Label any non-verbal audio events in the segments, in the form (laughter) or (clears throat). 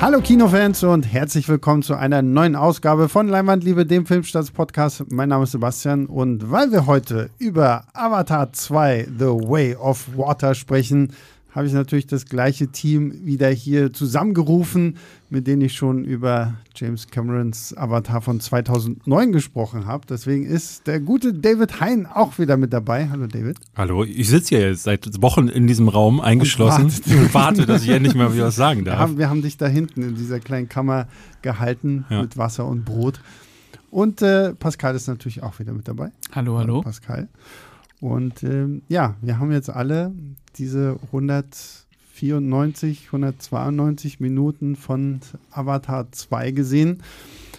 Hallo Kinofans und herzlich willkommen zu einer neuen Ausgabe von Leinwandliebe, dem Filmstarts-Podcast. Mein Name ist Sebastian und weil wir heute über Avatar 2 The Way of Water sprechen, habe ich natürlich das gleiche Team wieder hier zusammengerufen, mit denen ich schon über James Camerons Avatar von 2009 gesprochen habe. Deswegen ist der gute David Hein auch wieder mit dabei. Hallo David. Hallo, ich sitze hier jetzt seit Wochen in diesem Raum eingeschlossen und, und warte, dass ich endlich mal wieder was (laughs) sagen darf. Wir haben, wir haben dich da hinten in dieser kleinen Kammer gehalten ja. mit Wasser und Brot. Und äh, Pascal ist natürlich auch wieder mit dabei. Hallo, hallo. Pascal. Und ähm, ja, wir haben jetzt alle diese 194, 192 Minuten von Avatar 2 gesehen.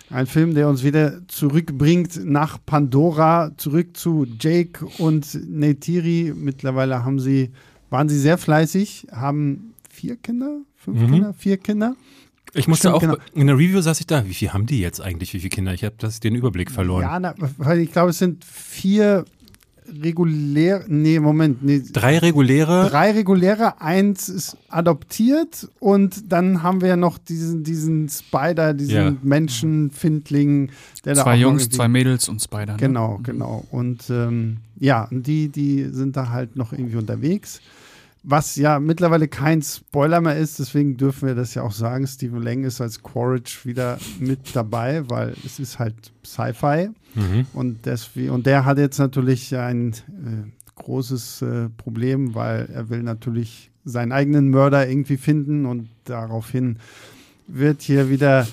Ein Film, der uns wieder zurückbringt nach Pandora, zurück zu Jake und Neytiri. Mittlerweile haben sie, waren sie sehr fleißig, haben vier Kinder, fünf mhm. Kinder, vier Kinder. Ich musste Stimmt, auch, genau. in der Review saß ich da, wie viel haben die jetzt eigentlich, wie viele Kinder? Ich habe den Überblick verloren. Ja, na, ich glaube, es sind vier regulär, nee, Moment, nee. Drei reguläre? Drei reguläre, eins ist adoptiert und dann haben wir ja noch diesen, diesen Spider, diesen ja. Menschenfindling, der zwei da Jungs, zwei Mädels und Spider. Ne? Genau, genau. Und ähm, ja, die, die sind da halt noch irgendwie unterwegs. Was ja mittlerweile kein Spoiler mehr ist, deswegen dürfen wir das ja auch sagen. Stephen Lang ist als Quaritch wieder mit dabei, weil es ist halt Sci-Fi. Mhm. Und, und der hat jetzt natürlich ein äh, großes äh, Problem, weil er will natürlich seinen eigenen Mörder irgendwie finden und daraufhin wird hier wieder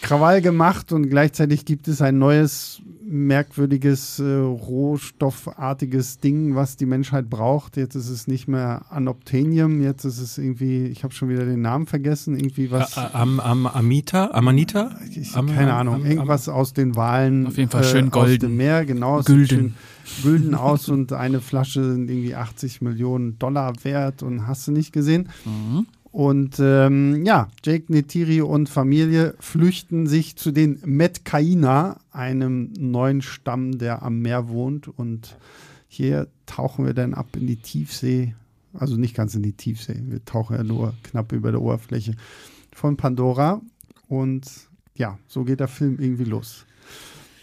Krawall gemacht und gleichzeitig gibt es ein neues merkwürdiges, äh, rohstoffartiges Ding, was die Menschheit braucht. Jetzt ist es nicht mehr Anoptenium, jetzt ist es irgendwie, ich habe schon wieder den Namen vergessen, irgendwie was. Am, am, Amita? Amanita? Ich, am, keine Ahnung, irgendwas aus den Wahlen. Auf jeden Fall schön äh, golden. Aus dem Meer, genau. Gülden. Gülden aus und eine Flasche sind irgendwie 80 Millionen Dollar wert und hast du nicht gesehen. Mhm. Und ähm, ja, Jake Netiri und Familie flüchten sich zu den Metkaina, einem neuen Stamm, der am Meer wohnt. Und hier tauchen wir dann ab in die Tiefsee. Also nicht ganz in die Tiefsee. Wir tauchen ja nur knapp über der Oberfläche von Pandora. Und ja, so geht der Film irgendwie los.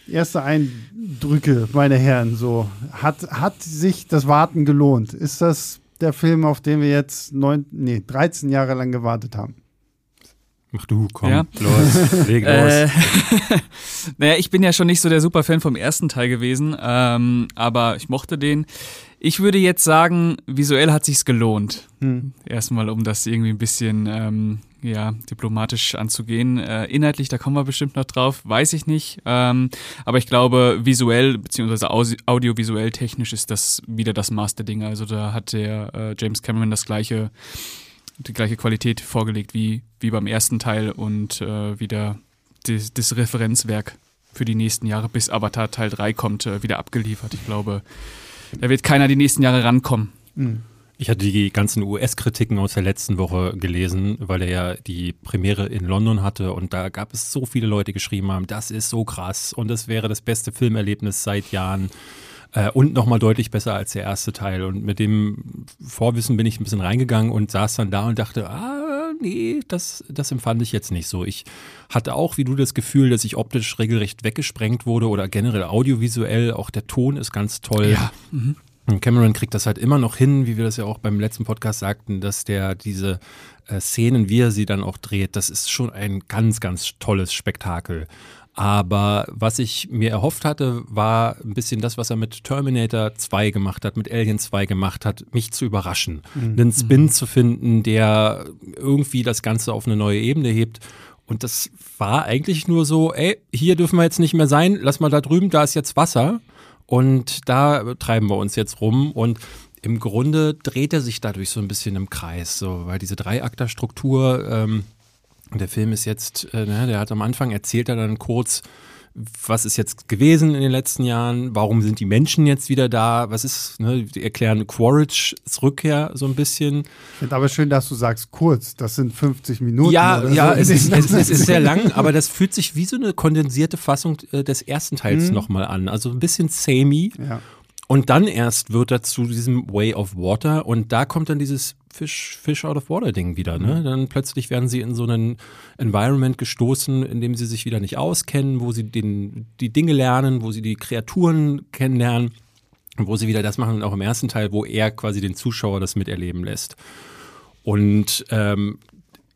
Erste Eindrücke, meine Herren, so. Hat, hat sich das Warten gelohnt? Ist das der Film, auf den wir jetzt neun, nee, 13 Jahre lang gewartet haben. Mach du, komm, ja. los, leg (laughs) los. Äh, (laughs) naja, ich bin ja schon nicht so der Superfan vom ersten Teil gewesen, ähm, aber ich mochte den. Ich würde jetzt sagen, visuell hat sich's gelohnt. Hm. Erstmal, um das irgendwie ein bisschen ähm, ja, diplomatisch anzugehen. Äh, inhaltlich, da kommen wir bestimmt noch drauf, weiß ich nicht. Ähm, aber ich glaube, visuell beziehungsweise audiovisuell technisch ist das wieder das Master-Ding. Also da hat der äh, James Cameron das gleiche, die gleiche Qualität vorgelegt wie, wie beim ersten Teil und äh, wieder das, das Referenzwerk für die nächsten Jahre, bis Avatar Teil 3 kommt, äh, wieder abgeliefert. Ich glaube, da wird keiner die nächsten Jahre rankommen. Mhm. Ich hatte die ganzen US-Kritiken aus der letzten Woche gelesen, weil er ja die Premiere in London hatte und da gab es so viele Leute, die geschrieben haben, das ist so krass und es wäre das beste Filmerlebnis seit Jahren äh, und nochmal deutlich besser als der erste Teil. Und mit dem Vorwissen bin ich ein bisschen reingegangen und saß dann da und dachte, ah, nee, das, das empfand ich jetzt nicht so. Ich hatte auch, wie du, das Gefühl, dass ich optisch regelrecht weggesprengt wurde oder generell audiovisuell. Auch der Ton ist ganz toll. Ja. Mhm. Und Cameron kriegt das halt immer noch hin, wie wir das ja auch beim letzten Podcast sagten, dass der diese äh, Szenen, wie er sie dann auch dreht, das ist schon ein ganz, ganz tolles Spektakel. Aber was ich mir erhofft hatte, war ein bisschen das, was er mit Terminator 2 gemacht hat, mit Alien 2 gemacht hat, mich zu überraschen. Mhm. Einen Spin mhm. zu finden, der irgendwie das Ganze auf eine neue Ebene hebt. Und das war eigentlich nur so, ey, hier dürfen wir jetzt nicht mehr sein, lass mal da drüben, da ist jetzt Wasser. Und da treiben wir uns jetzt rum und im Grunde dreht er sich dadurch so ein bisschen im Kreis, so, weil diese Dreiakter-Struktur, ähm, der Film ist jetzt, äh, ne, der hat am Anfang erzählt er dann kurz, was ist jetzt gewesen in den letzten Jahren, warum sind die Menschen jetzt wieder da, was ist, ne, die erklären Quaritchs Rückkehr so ein bisschen. Ich finde aber schön, dass du sagst kurz, das sind 50 Minuten. Ja, ja, so. es, ist, es, es, ist sehr lang, (laughs) aber das fühlt sich wie so eine kondensierte Fassung äh, des ersten Teils mhm. nochmal an, also ein bisschen samey. Ja. Und dann erst wird er zu diesem Way of Water und da kommt dann dieses Fish, Fish out of Water Ding wieder. Ne? Mhm. Dann plötzlich werden sie in so einen Environment gestoßen, in dem sie sich wieder nicht auskennen, wo sie den, die Dinge lernen, wo sie die Kreaturen kennenlernen, wo sie wieder das machen, auch im ersten Teil, wo er quasi den Zuschauer das miterleben lässt. Und ähm,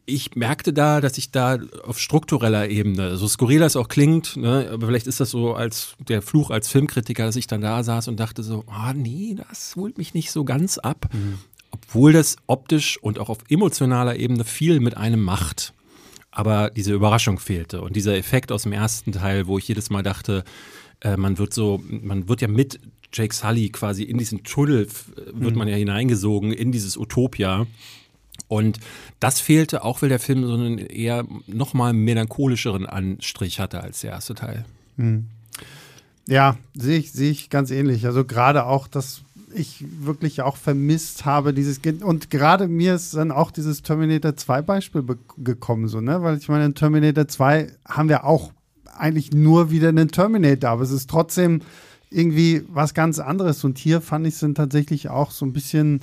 ich merkte da, dass ich da auf struktureller Ebene, so skurril das auch klingt, ne, aber vielleicht ist das so als der Fluch als Filmkritiker, dass ich dann da saß und dachte so, ah oh, nee, das holt mich nicht so ganz ab, mhm. obwohl das optisch und auch auf emotionaler Ebene viel mit einem macht. Aber diese Überraschung fehlte und dieser Effekt aus dem ersten Teil, wo ich jedes Mal dachte, äh, man wird so, man wird ja mit Jake Sully quasi in diesen Tunnel, wird mhm. man ja hineingesogen, in dieses Utopia. Und das fehlte, auch weil der Film so einen eher nochmal melancholischeren Anstrich hatte als der erste Teil. Hm. Ja, sehe ich, sehe ich ganz ähnlich. Also gerade auch, dass ich wirklich auch vermisst habe, dieses und gerade mir ist dann auch dieses Terminator 2 Beispiel gekommen, so, ne? Weil ich meine, in Terminator 2 haben wir auch eigentlich nur wieder einen Terminator, aber es ist trotzdem irgendwie was ganz anderes. Und hier fand ich es dann tatsächlich auch so ein bisschen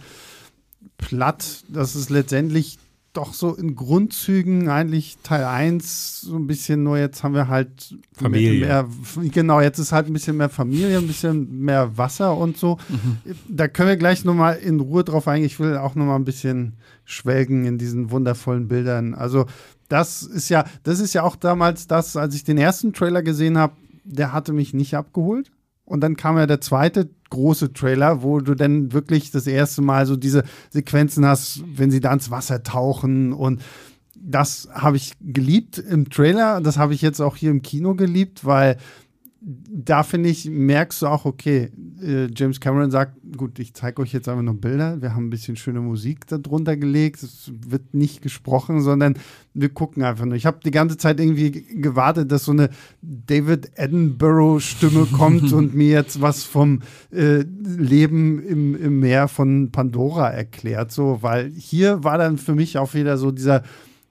platt, dass es letztendlich doch so in Grundzügen eigentlich Teil 1 so ein bisschen nur jetzt haben wir halt Familie. Mehr, genau, jetzt ist halt ein bisschen mehr Familie, ein bisschen mehr Wasser und so. Mhm. Da können wir gleich nochmal in Ruhe drauf eingehen. Ich will auch nochmal ein bisschen schwelgen in diesen wundervollen Bildern. Also das ist ja, das ist ja auch damals das, als ich den ersten Trailer gesehen habe, der hatte mich nicht abgeholt. Und dann kam ja der zweite große Trailer, wo du dann wirklich das erste Mal so diese Sequenzen hast, wenn sie da ins Wasser tauchen. Und das habe ich geliebt im Trailer, das habe ich jetzt auch hier im Kino geliebt, weil da finde ich, merkst du auch, okay, äh, James Cameron sagt, gut, ich zeige euch jetzt einfach nur Bilder, wir haben ein bisschen schöne Musik darunter gelegt, es wird nicht gesprochen, sondern wir gucken einfach nur. Ich habe die ganze Zeit irgendwie gewartet, dass so eine David Edinburgh-Stimme (laughs) kommt und mir jetzt was vom äh, Leben im, im Meer von Pandora erklärt, so, weil hier war dann für mich auch wieder so dieser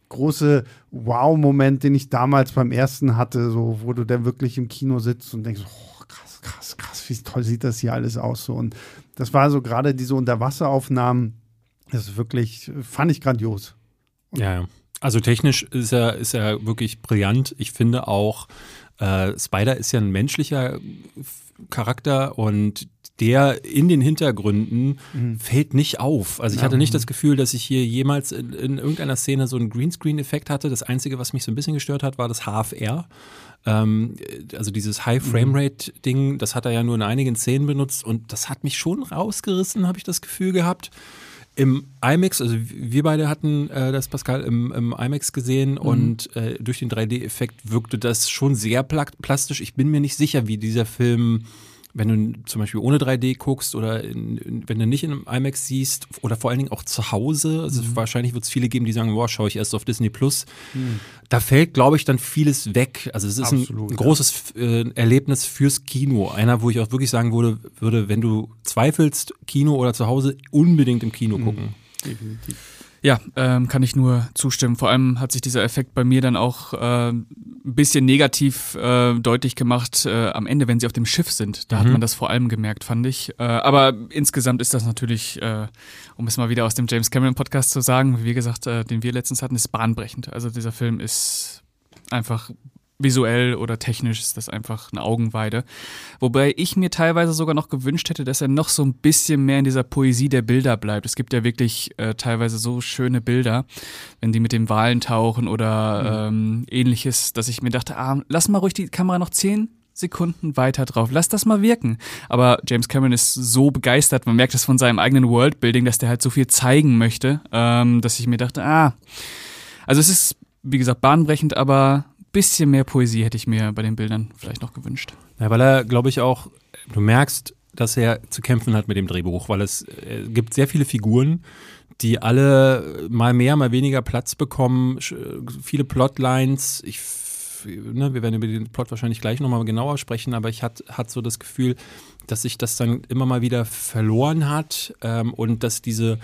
große Wow-Moment, den ich damals beim ersten hatte, so wo du dann wirklich im Kino sitzt und denkst, oh, krass, krass, krass, wie toll sieht das hier alles aus so. Und das war so gerade diese Unterwasseraufnahmen, das ist wirklich, fand ich grandios. ja, also technisch ist er, ist er wirklich brillant. Ich finde auch, äh, Spider ist ja ein menschlicher Charakter und der in den Hintergründen mhm. fällt nicht auf. Also ich hatte nicht das Gefühl, dass ich hier jemals in, in irgendeiner Szene so einen Greenscreen-Effekt hatte. Das Einzige, was mich so ein bisschen gestört hat, war das HFR. Ähm, also dieses High-Frame-Rate-Ding, das hat er ja nur in einigen Szenen benutzt und das hat mich schon rausgerissen, habe ich das Gefühl gehabt. Im IMAX, also wir beide hatten äh, das Pascal im, im IMAX gesehen mhm. und äh, durch den 3D-Effekt wirkte das schon sehr plastisch. Ich bin mir nicht sicher, wie dieser Film wenn du zum Beispiel ohne 3D guckst oder in, in, wenn du nicht in einem IMAX siehst oder vor allen Dingen auch zu Hause, also mhm. wahrscheinlich wird es viele geben, die sagen, boah, schaue ich erst auf Disney Plus. Mhm. Da fällt, glaube ich, dann vieles weg. Also es ist Absolut, ein großes äh, Erlebnis fürs Kino. Einer, wo ich auch wirklich sagen würde, würde, wenn du zweifelst, Kino oder zu Hause, unbedingt im Kino mhm. gucken. Definitiv. Ja, ähm, kann ich nur zustimmen. Vor allem hat sich dieser Effekt bei mir dann auch äh, ein bisschen negativ äh, deutlich gemacht äh, am Ende, wenn sie auf dem Schiff sind. Da mhm. hat man das vor allem gemerkt, fand ich. Äh, aber insgesamt ist das natürlich, äh, um es mal wieder aus dem James Cameron Podcast zu sagen, wie gesagt, äh, den wir letztens hatten, ist bahnbrechend. Also dieser Film ist einfach visuell oder technisch ist das einfach eine Augenweide. Wobei ich mir teilweise sogar noch gewünscht hätte, dass er noch so ein bisschen mehr in dieser Poesie der Bilder bleibt. Es gibt ja wirklich äh, teilweise so schöne Bilder, wenn die mit den Walen tauchen oder mhm. ähm, ähnliches, dass ich mir dachte, ah, lass mal ruhig die Kamera noch zehn Sekunden weiter drauf. Lass das mal wirken. Aber James Cameron ist so begeistert, man merkt es von seinem eigenen Worldbuilding, dass der halt so viel zeigen möchte, ähm, dass ich mir dachte, ah, also es ist, wie gesagt, bahnbrechend, aber bisschen mehr Poesie hätte ich mir bei den Bildern vielleicht noch gewünscht. Ja, weil er, glaube ich, auch, du merkst, dass er zu kämpfen hat mit dem Drehbuch, weil es äh, gibt sehr viele Figuren, die alle mal mehr, mal weniger Platz bekommen, viele Plotlines. Ich, ne, wir werden über den Plot wahrscheinlich gleich nochmal genauer sprechen, aber ich hatte hat so das Gefühl, dass sich das dann immer mal wieder verloren hat ähm, und dass diese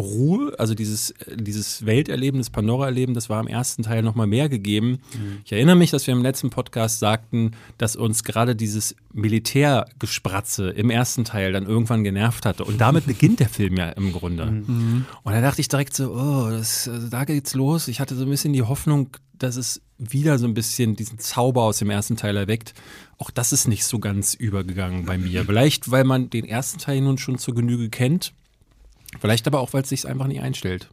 Ruhe, also dieses, dieses Welterleben, das Pandora-Erleben, das war im ersten Teil nochmal mehr gegeben. Mhm. Ich erinnere mich, dass wir im letzten Podcast sagten, dass uns gerade dieses Militärgespratze im ersten Teil dann irgendwann genervt hatte. Und damit beginnt der Film ja im Grunde. Mhm. Und da dachte ich direkt so, oh, das, also da geht's los. Ich hatte so ein bisschen die Hoffnung, dass es wieder so ein bisschen diesen Zauber aus dem ersten Teil erweckt. Auch das ist nicht so ganz übergegangen bei mir. Vielleicht, weil man den ersten Teil nun schon zur Genüge kennt Vielleicht aber auch, weil es sich einfach nicht einstellt.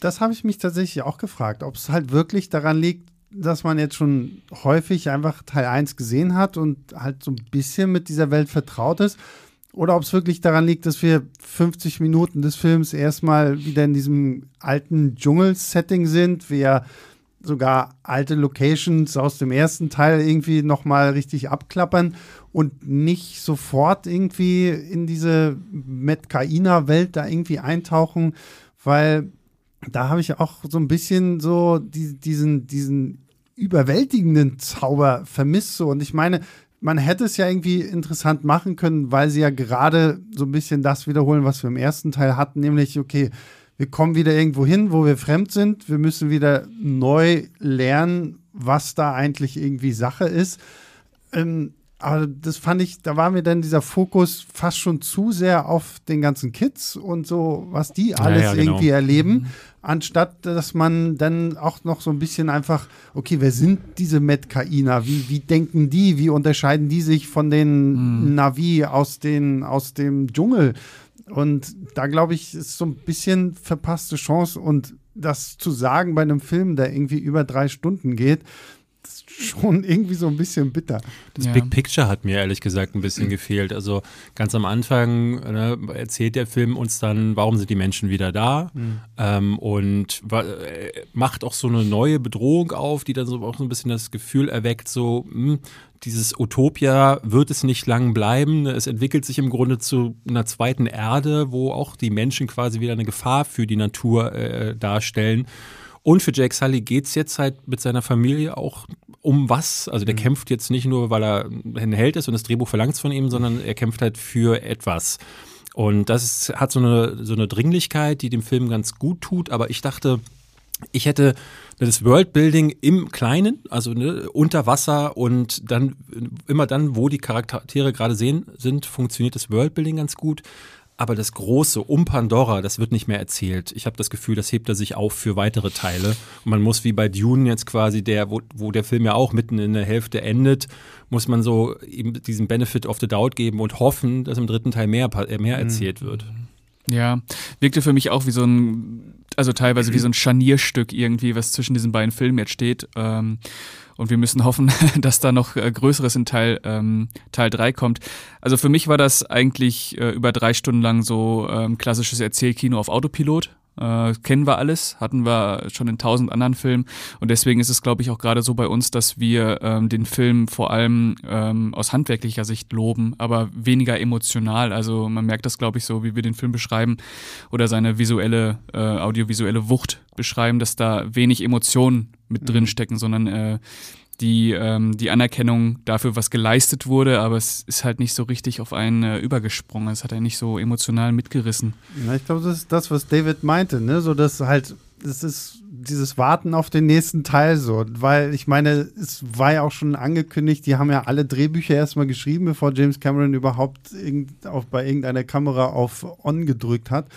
Das habe ich mich tatsächlich auch gefragt, ob es halt wirklich daran liegt, dass man jetzt schon häufig einfach Teil 1 gesehen hat und halt so ein bisschen mit dieser Welt vertraut ist. Oder ob es wirklich daran liegt, dass wir 50 Minuten des Films erstmal wieder in diesem alten Dschungel-Setting sind, wir sogar alte Locations aus dem ersten Teil irgendwie nochmal richtig abklappern und nicht sofort irgendwie in diese Metkaina-Welt da irgendwie eintauchen, weil da habe ich auch so ein bisschen so die, diesen, diesen überwältigenden Zauber vermisst. So. Und ich meine, man hätte es ja irgendwie interessant machen können, weil sie ja gerade so ein bisschen das wiederholen, was wir im ersten Teil hatten, nämlich, okay, wir kommen wieder irgendwo hin, wo wir fremd sind. Wir müssen wieder neu lernen, was da eigentlich irgendwie Sache ist. Ähm, aber das fand ich, da war mir dann dieser Fokus fast schon zu sehr auf den ganzen Kids und so, was die alles ja, ja, genau. irgendwie erleben, mhm. anstatt dass man dann auch noch so ein bisschen einfach, okay, wer sind diese Metkainer? Wie, wie denken die? Wie unterscheiden die sich von den mhm. Navi aus, den, aus dem Dschungel? Und da glaube ich, ist so ein bisschen verpasste Chance und das zu sagen bei einem Film, der irgendwie über drei Stunden geht, schon (laughs) irgendwie so ein bisschen bitter. Das ja. Big Picture hat mir ehrlich gesagt ein bisschen gefehlt. Also ganz am Anfang ne, erzählt der Film uns dann, warum sind die Menschen wieder da mhm. ähm, und äh, macht auch so eine neue Bedrohung auf, die dann so auch so ein bisschen das Gefühl erweckt, so mh, hm, dieses Utopia wird es nicht lang bleiben. Es entwickelt sich im Grunde zu einer zweiten Erde, wo auch die Menschen quasi wieder eine Gefahr für die Natur äh, darstellen. Und für Jake Sully geht es jetzt halt mit seiner Familie auch um was. Also der mhm. kämpft jetzt nicht nur, weil er ein Held ist und das Drehbuch verlangt es von ihm, sondern er kämpft halt für etwas. Und das ist, hat so eine, so eine Dringlichkeit, die dem Film ganz gut tut. Aber ich dachte, ich hätte das Worldbuilding im Kleinen, also ne, unter Wasser und dann immer dann, wo die Charaktere gerade sehen sind, funktioniert das Worldbuilding ganz gut aber das Große um Pandora, das wird nicht mehr erzählt. Ich habe das Gefühl, das hebt er sich auf für weitere Teile. Und man muss wie bei Dune jetzt quasi, der, wo, wo der Film ja auch mitten in der Hälfte endet, muss man so ihm diesen Benefit of the Doubt geben und hoffen, dass im dritten Teil mehr, mehr mhm. erzählt wird. Ja, wirkte für mich auch wie so ein, also teilweise wie so ein (clears throat) Scharnierstück irgendwie, was zwischen diesen beiden Filmen jetzt steht. Ähm, und wir müssen hoffen, (laughs) dass da noch äh, Größeres in Teil, ähm, Teil 3 kommt. Also für mich war das eigentlich äh, über drei Stunden lang so ähm, klassisches Erzählkino auf Autopilot. Äh, kennen wir alles, hatten wir schon in tausend anderen Filmen und deswegen ist es, glaube ich, auch gerade so bei uns, dass wir ähm, den Film vor allem ähm, aus handwerklicher Sicht loben, aber weniger emotional. Also man merkt das, glaube ich, so, wie wir den Film beschreiben oder seine visuelle, äh, audiovisuelle Wucht beschreiben, dass da wenig Emotionen mit drin mhm. stecken, sondern äh, die, ähm, die Anerkennung dafür, was geleistet wurde, aber es ist halt nicht so richtig auf einen äh, übergesprungen. Es hat er nicht so emotional mitgerissen. Ja, ich glaube, das ist das, was David meinte, ne? So, dass halt, es ist dieses Warten auf den nächsten Teil so, weil ich meine, es war ja auch schon angekündigt, die haben ja alle Drehbücher erstmal geschrieben, bevor James Cameron überhaupt irgend, auch bei irgendeiner Kamera auf On gedrückt hat.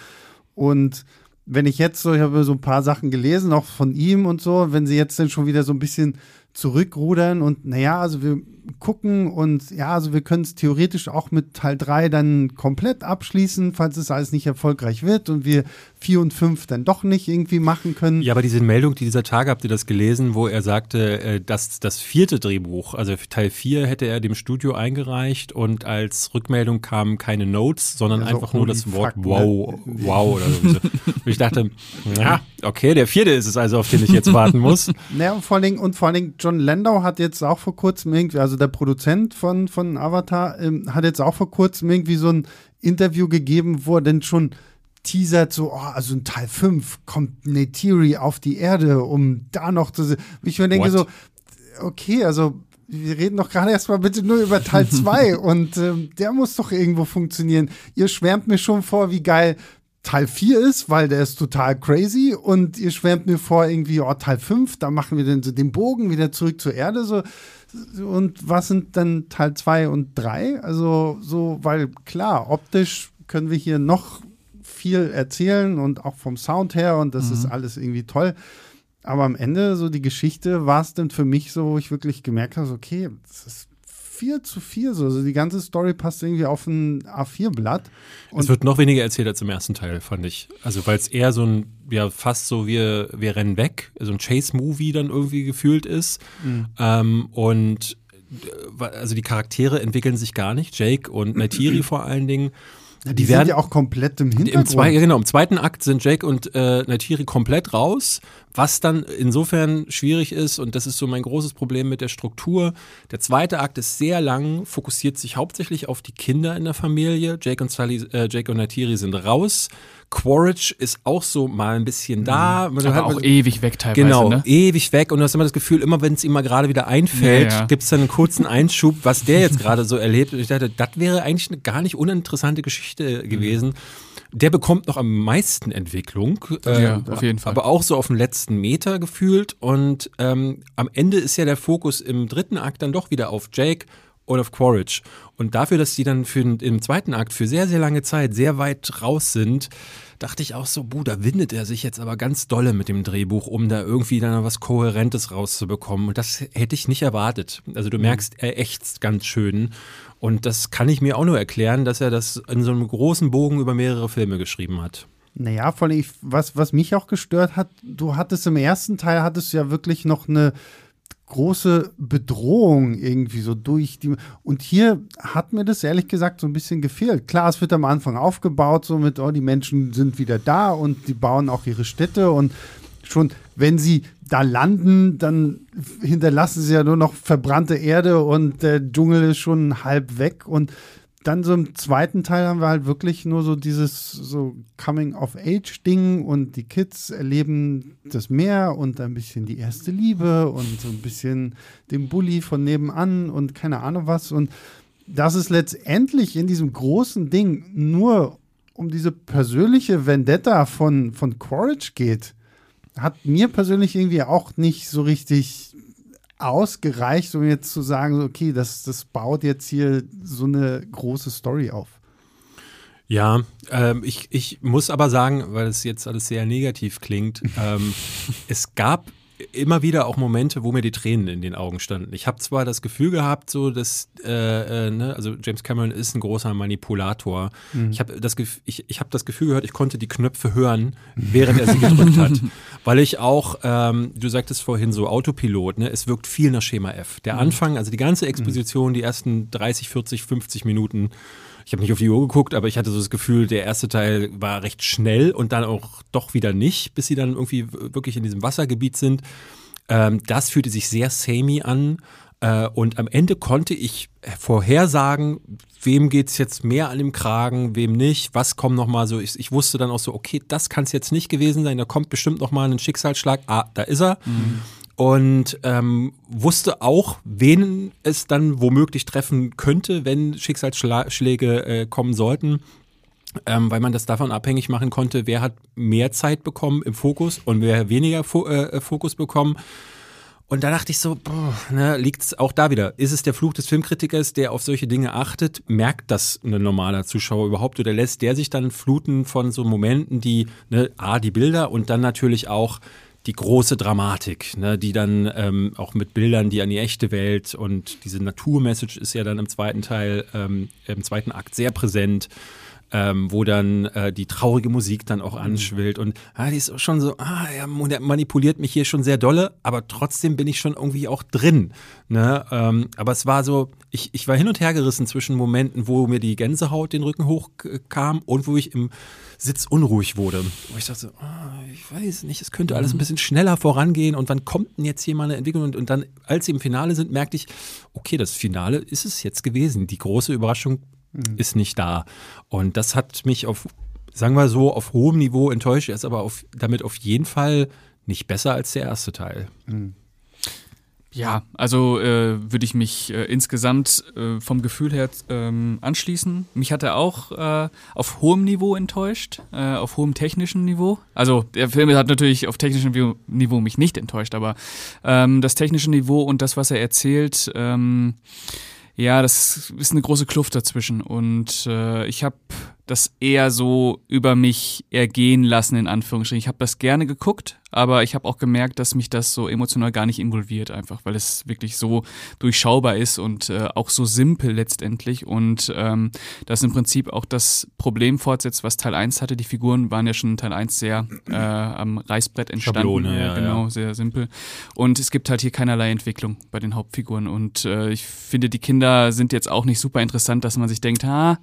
Und wenn ich jetzt so, ich habe so ein paar Sachen gelesen, auch von ihm und so, wenn sie jetzt dann schon wieder so ein bisschen zurückrudern und naja, also wir gucken und ja, also wir können es theoretisch auch mit Teil 3 dann komplett abschließen, falls es alles nicht erfolgreich wird und wir 4 und 5 dann doch nicht irgendwie machen können. Ja, aber diese Meldung dieser Tage, habt ihr das gelesen, wo er sagte, äh, dass das vierte Drehbuch, also Teil 4 hätte er dem Studio eingereicht und als Rückmeldung kamen keine Notes, sondern also einfach nur das Wort fuck, wow, ne? wow oder so. und ich dachte, ja, okay, der vierte ist es also, auf den ich jetzt warten muss. (laughs) Naja, und vor allen Dingen, und vor allen Dingen John Landau hat jetzt auch vor kurzem irgendwie, also der Produzent von, von Avatar, ähm, hat jetzt auch vor kurzem irgendwie so ein Interview gegeben, wo er denn schon teasert, so, oh, also in Teil 5 kommt Neytiri auf die Erde, um da noch zu. Ich mir denke What? so, okay, also wir reden doch gerade erstmal bitte nur über Teil (laughs) 2 und ähm, der muss doch irgendwo funktionieren. Ihr schwärmt mir schon vor, wie geil Teil 4 ist, weil der ist total crazy und ihr schwärmt mir vor irgendwie, oh, Teil 5, da machen wir den, den Bogen wieder zurück zur Erde, so. Und was sind dann Teil 2 und 3? Also, so, weil klar, optisch können wir hier noch viel erzählen und auch vom Sound her und das mhm. ist alles irgendwie toll. Aber am Ende, so die Geschichte, war es dann für mich so, wo ich wirklich gemerkt habe, okay, das ist 4 zu 4 so. Also die ganze Story passt irgendwie auf ein A4-Blatt. Es wird noch weniger erzählt als im ersten Teil, fand ich. Also weil es eher so ein, ja, fast so wir, wir rennen weg, so ein Chase-Movie dann irgendwie gefühlt ist. Mhm. Ähm, und äh, also die Charaktere entwickeln sich gar nicht. Jake und Neytiri (clears throat) vor allen Dingen. Die, die werden ja auch komplett im Hintergrund. Im zwei, genau, im zweiten Akt sind Jake und äh, Neytiri komplett raus, was dann insofern schwierig ist und das ist so mein großes Problem mit der Struktur. Der zweite Akt ist sehr lang, fokussiert sich hauptsächlich auf die Kinder in der Familie. Jake und Sally, äh, Jake und Neytiri sind raus. Quaritch ist auch so mal ein bisschen da. Mhm. Aber auch ewig weg teilweise. Genau, ne? ewig weg. Und du hast immer das Gefühl, immer wenn es ihm mal gerade wieder einfällt, ja, ja. gibt es dann einen kurzen Einschub, was der jetzt (laughs) gerade so erlebt. Und ich dachte, das wäre eigentlich eine gar nicht uninteressante Geschichte gewesen. Mhm. Der bekommt noch am meisten Entwicklung. Ja, äh, auf jeden Fall. Aber auch so auf den letzten Meter gefühlt. Und ähm, am Ende ist ja der Fokus im dritten Akt dann doch wieder auf Jake und auf Quaritch. Und dafür, dass die dann für, im zweiten Akt für sehr, sehr lange Zeit sehr weit raus sind, dachte ich auch so, buh, da windet er sich jetzt aber ganz dolle mit dem Drehbuch, um da irgendwie dann was Kohärentes rauszubekommen. Und das hätte ich nicht erwartet. Also du mhm. merkst, er ächzt ganz schön. Und das kann ich mir auch nur erklären, dass er das in so einem großen Bogen über mehrere Filme geschrieben hat. Naja, vor allem, was, was mich auch gestört hat, du hattest im ersten Teil hattest du ja wirklich noch eine große Bedrohung irgendwie so durch die. Und hier hat mir das ehrlich gesagt so ein bisschen gefehlt. Klar, es wird am Anfang aufgebaut, so mit, oh, die Menschen sind wieder da und die bauen auch ihre Städte und schon, wenn sie da landen, dann hinterlassen sie ja nur noch verbrannte Erde und der Dschungel ist schon halb weg und dann so im zweiten Teil haben wir halt wirklich nur so dieses so Coming-of-Age-Ding und die Kids erleben das Meer und ein bisschen die erste Liebe und so ein bisschen den Bully von nebenan und keine Ahnung was. Und dass es letztendlich in diesem großen Ding nur um diese persönliche Vendetta von, von Quaritch geht, hat mir persönlich irgendwie auch nicht so richtig ausgereicht, um jetzt zu sagen, okay, das, das baut jetzt hier so eine große Story auf. Ja, ähm, ich, ich muss aber sagen, weil es jetzt alles sehr negativ klingt, ähm, (laughs) es gab immer wieder auch Momente, wo mir die Tränen in den Augen standen. Ich habe zwar das Gefühl gehabt, so dass, äh, äh, ne, also James Cameron ist ein großer Manipulator. Mhm. Ich habe das, ich, ich hab das Gefühl gehört, ich konnte die Knöpfe hören, während er sie gedrückt hat. (laughs) Weil ich auch, ähm, du sagtest vorhin so Autopilot, ne, es wirkt viel nach Schema F. Der mhm. Anfang, also die ganze Exposition, die ersten 30, 40, 50 Minuten, ich habe nicht auf die Uhr geguckt, aber ich hatte so das Gefühl, der erste Teil war recht schnell und dann auch doch wieder nicht, bis sie dann irgendwie wirklich in diesem Wassergebiet sind. Ähm, das fühlte sich sehr samey an. Äh, und am Ende konnte ich vorhersagen, wem geht es jetzt mehr an dem Kragen, wem nicht, was kommt nochmal so. Ich, ich, wusste dann auch so, okay, das kann es jetzt nicht gewesen sein, da kommt bestimmt nochmal ein Schicksalsschlag. Ah, da ist er. Mhm und ähm, wusste auch, wen es dann womöglich treffen könnte, wenn Schicksalsschläge äh, kommen sollten. Ähm, weil man das davon abhängig machen konnte, wer hat mehr Zeit bekommen im Fokus und wer weniger Fo äh, Fokus bekommen. Und da dachte ich so, ne, liegt es auch da wieder? Ist es der Fluch des Filmkritikers, der auf solche Dinge achtet? Merkt das ein normaler Zuschauer überhaupt oder lässt der sich dann fluten von so Momenten, die, ne, A, die Bilder und dann natürlich auch die große Dramatik, ne, die dann ähm, auch mit Bildern, die an die echte Welt und diese Naturmessage ist ja dann im zweiten Teil, ähm, im zweiten Akt sehr präsent ähm, wo dann äh, die traurige Musik dann auch mhm. anschwillt. Und ah, die ist schon so, ah, er manipuliert mich hier schon sehr dolle, aber trotzdem bin ich schon irgendwie auch drin. Ne? Ähm, aber es war so, ich, ich war hin und her gerissen zwischen Momenten, wo mir die Gänsehaut den Rücken hochkam und wo ich im Sitz unruhig wurde. Wo ich dachte, oh, ich weiß nicht, es könnte alles ein mhm. bisschen schneller vorangehen und wann kommt denn jetzt hier mal eine Entwicklung? Und, und dann, als sie im Finale sind, merkte ich, okay, das Finale ist es jetzt gewesen. Die große Überraschung mhm. ist nicht da. Und das hat mich auf, sagen wir so, auf hohem Niveau enttäuscht. Er ist aber auf, damit auf jeden Fall nicht besser als der erste Teil. Mhm. Ja, also äh, würde ich mich äh, insgesamt äh, vom Gefühl her ähm, anschließen. Mich hat er auch äh, auf hohem Niveau enttäuscht, äh, auf hohem technischen Niveau. Also der Film hat natürlich auf technischem Niveau mich nicht enttäuscht, aber ähm, das technische Niveau und das, was er erzählt, ähm, ja, das ist eine große Kluft dazwischen. Und äh, ich habe das eher so über mich ergehen lassen, in Anführungsstrichen. Ich habe das gerne geguckt, aber ich habe auch gemerkt, dass mich das so emotional gar nicht involviert, einfach weil es wirklich so durchschaubar ist und äh, auch so simpel letztendlich. Und ähm, das im Prinzip auch das Problem fortsetzt, was Teil 1 hatte. Die Figuren waren ja schon in Teil 1 sehr äh, am Reißbrett entstanden. Schablone, ja, genau, ja. sehr simpel. Und es gibt halt hier keinerlei Entwicklung bei den Hauptfiguren. Und äh, ich finde, die Kinder sind jetzt auch nicht super interessant, dass man sich denkt, ha,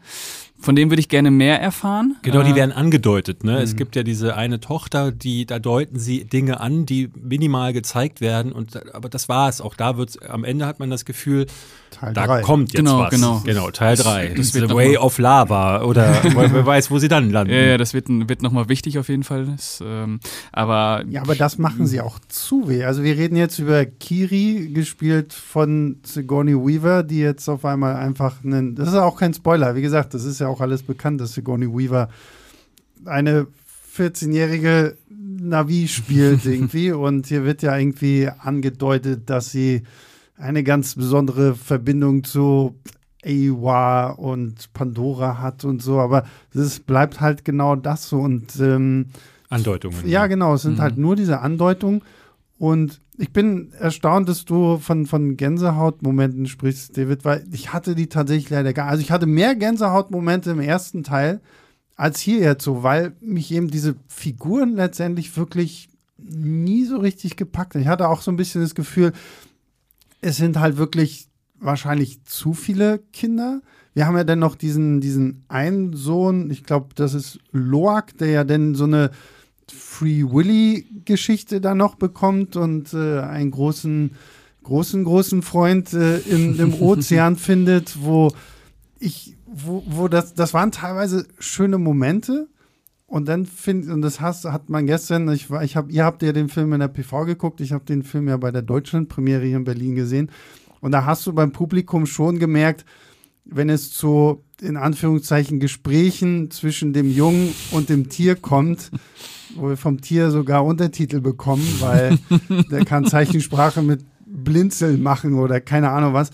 von dem würde ich gerne mehr erfahren. Genau, die Äh, werden angedeutet. Ne? Es gibt ja diese eine Tochter, die da deuten sie Dinge an, die minimal gezeigt werden. Und aber das war es. Auch da wird am Ende hat man das Gefühl, Teil da drei. kommt jetzt Genau, was. genau. genau Teil 3. das Das wird The Way of Lava oder (laughs) wer wer weiß, wo sie dann landen. Ja, ja, das wird, wird nochmal wichtig auf jeden Fall. Das, ähm, aber Ja, aber das machen sie auch zu weh. Also wir reden jetzt über Kiri, gespielt von Sigourney Weaver, die jetzt auf einmal einfach einen, das ist auch kein Spoiler, wie gesagt, das ist ja auch alles bekannt, dass Sigourney Weaver eine 14-jährige Navi spielt (laughs) irgendwie und hier wird ja irgendwie angedeutet, dass sie eine ganz besondere Verbindung zu Awa und Pandora hat und so, aber es bleibt halt genau das so und ähm, Andeutungen. ja, genau. Es sind Mhm. halt nur diese Andeutungen. Und ich bin erstaunt, dass du von, von Gänsehautmomenten sprichst, David, weil ich hatte die tatsächlich leider gar. Also ich hatte mehr Gänsehautmomente im ersten Teil als hier jetzt so, weil mich eben diese Figuren letztendlich wirklich nie so richtig gepackt haben. Ich hatte auch so ein bisschen das Gefühl, es sind halt wirklich wahrscheinlich zu viele Kinder. Wir haben ja dann noch diesen, diesen einen Sohn, ich glaube, das ist Loak, der ja dann so eine Free Willy-Geschichte da noch bekommt und äh, einen großen, großen, großen Freund äh, im, im (laughs) Ozean findet, wo ich, wo, wo das, das waren teilweise schöne Momente. Und dann finde und das hast, hat man gestern, ich, war- ich hab, ihr habt ja den Film in der PV geguckt, ich habe den Film ja bei der Deutschlandpremiere hier in Berlin gesehen. Und da hast du beim Publikum schon gemerkt, wenn es zu, in Anführungszeichen, Gesprächen zwischen dem Jungen und dem Tier kommt, wo wir vom Tier sogar Untertitel bekommen, weil (laughs) der kann Zeichensprache mit Blinzeln machen oder keine Ahnung was.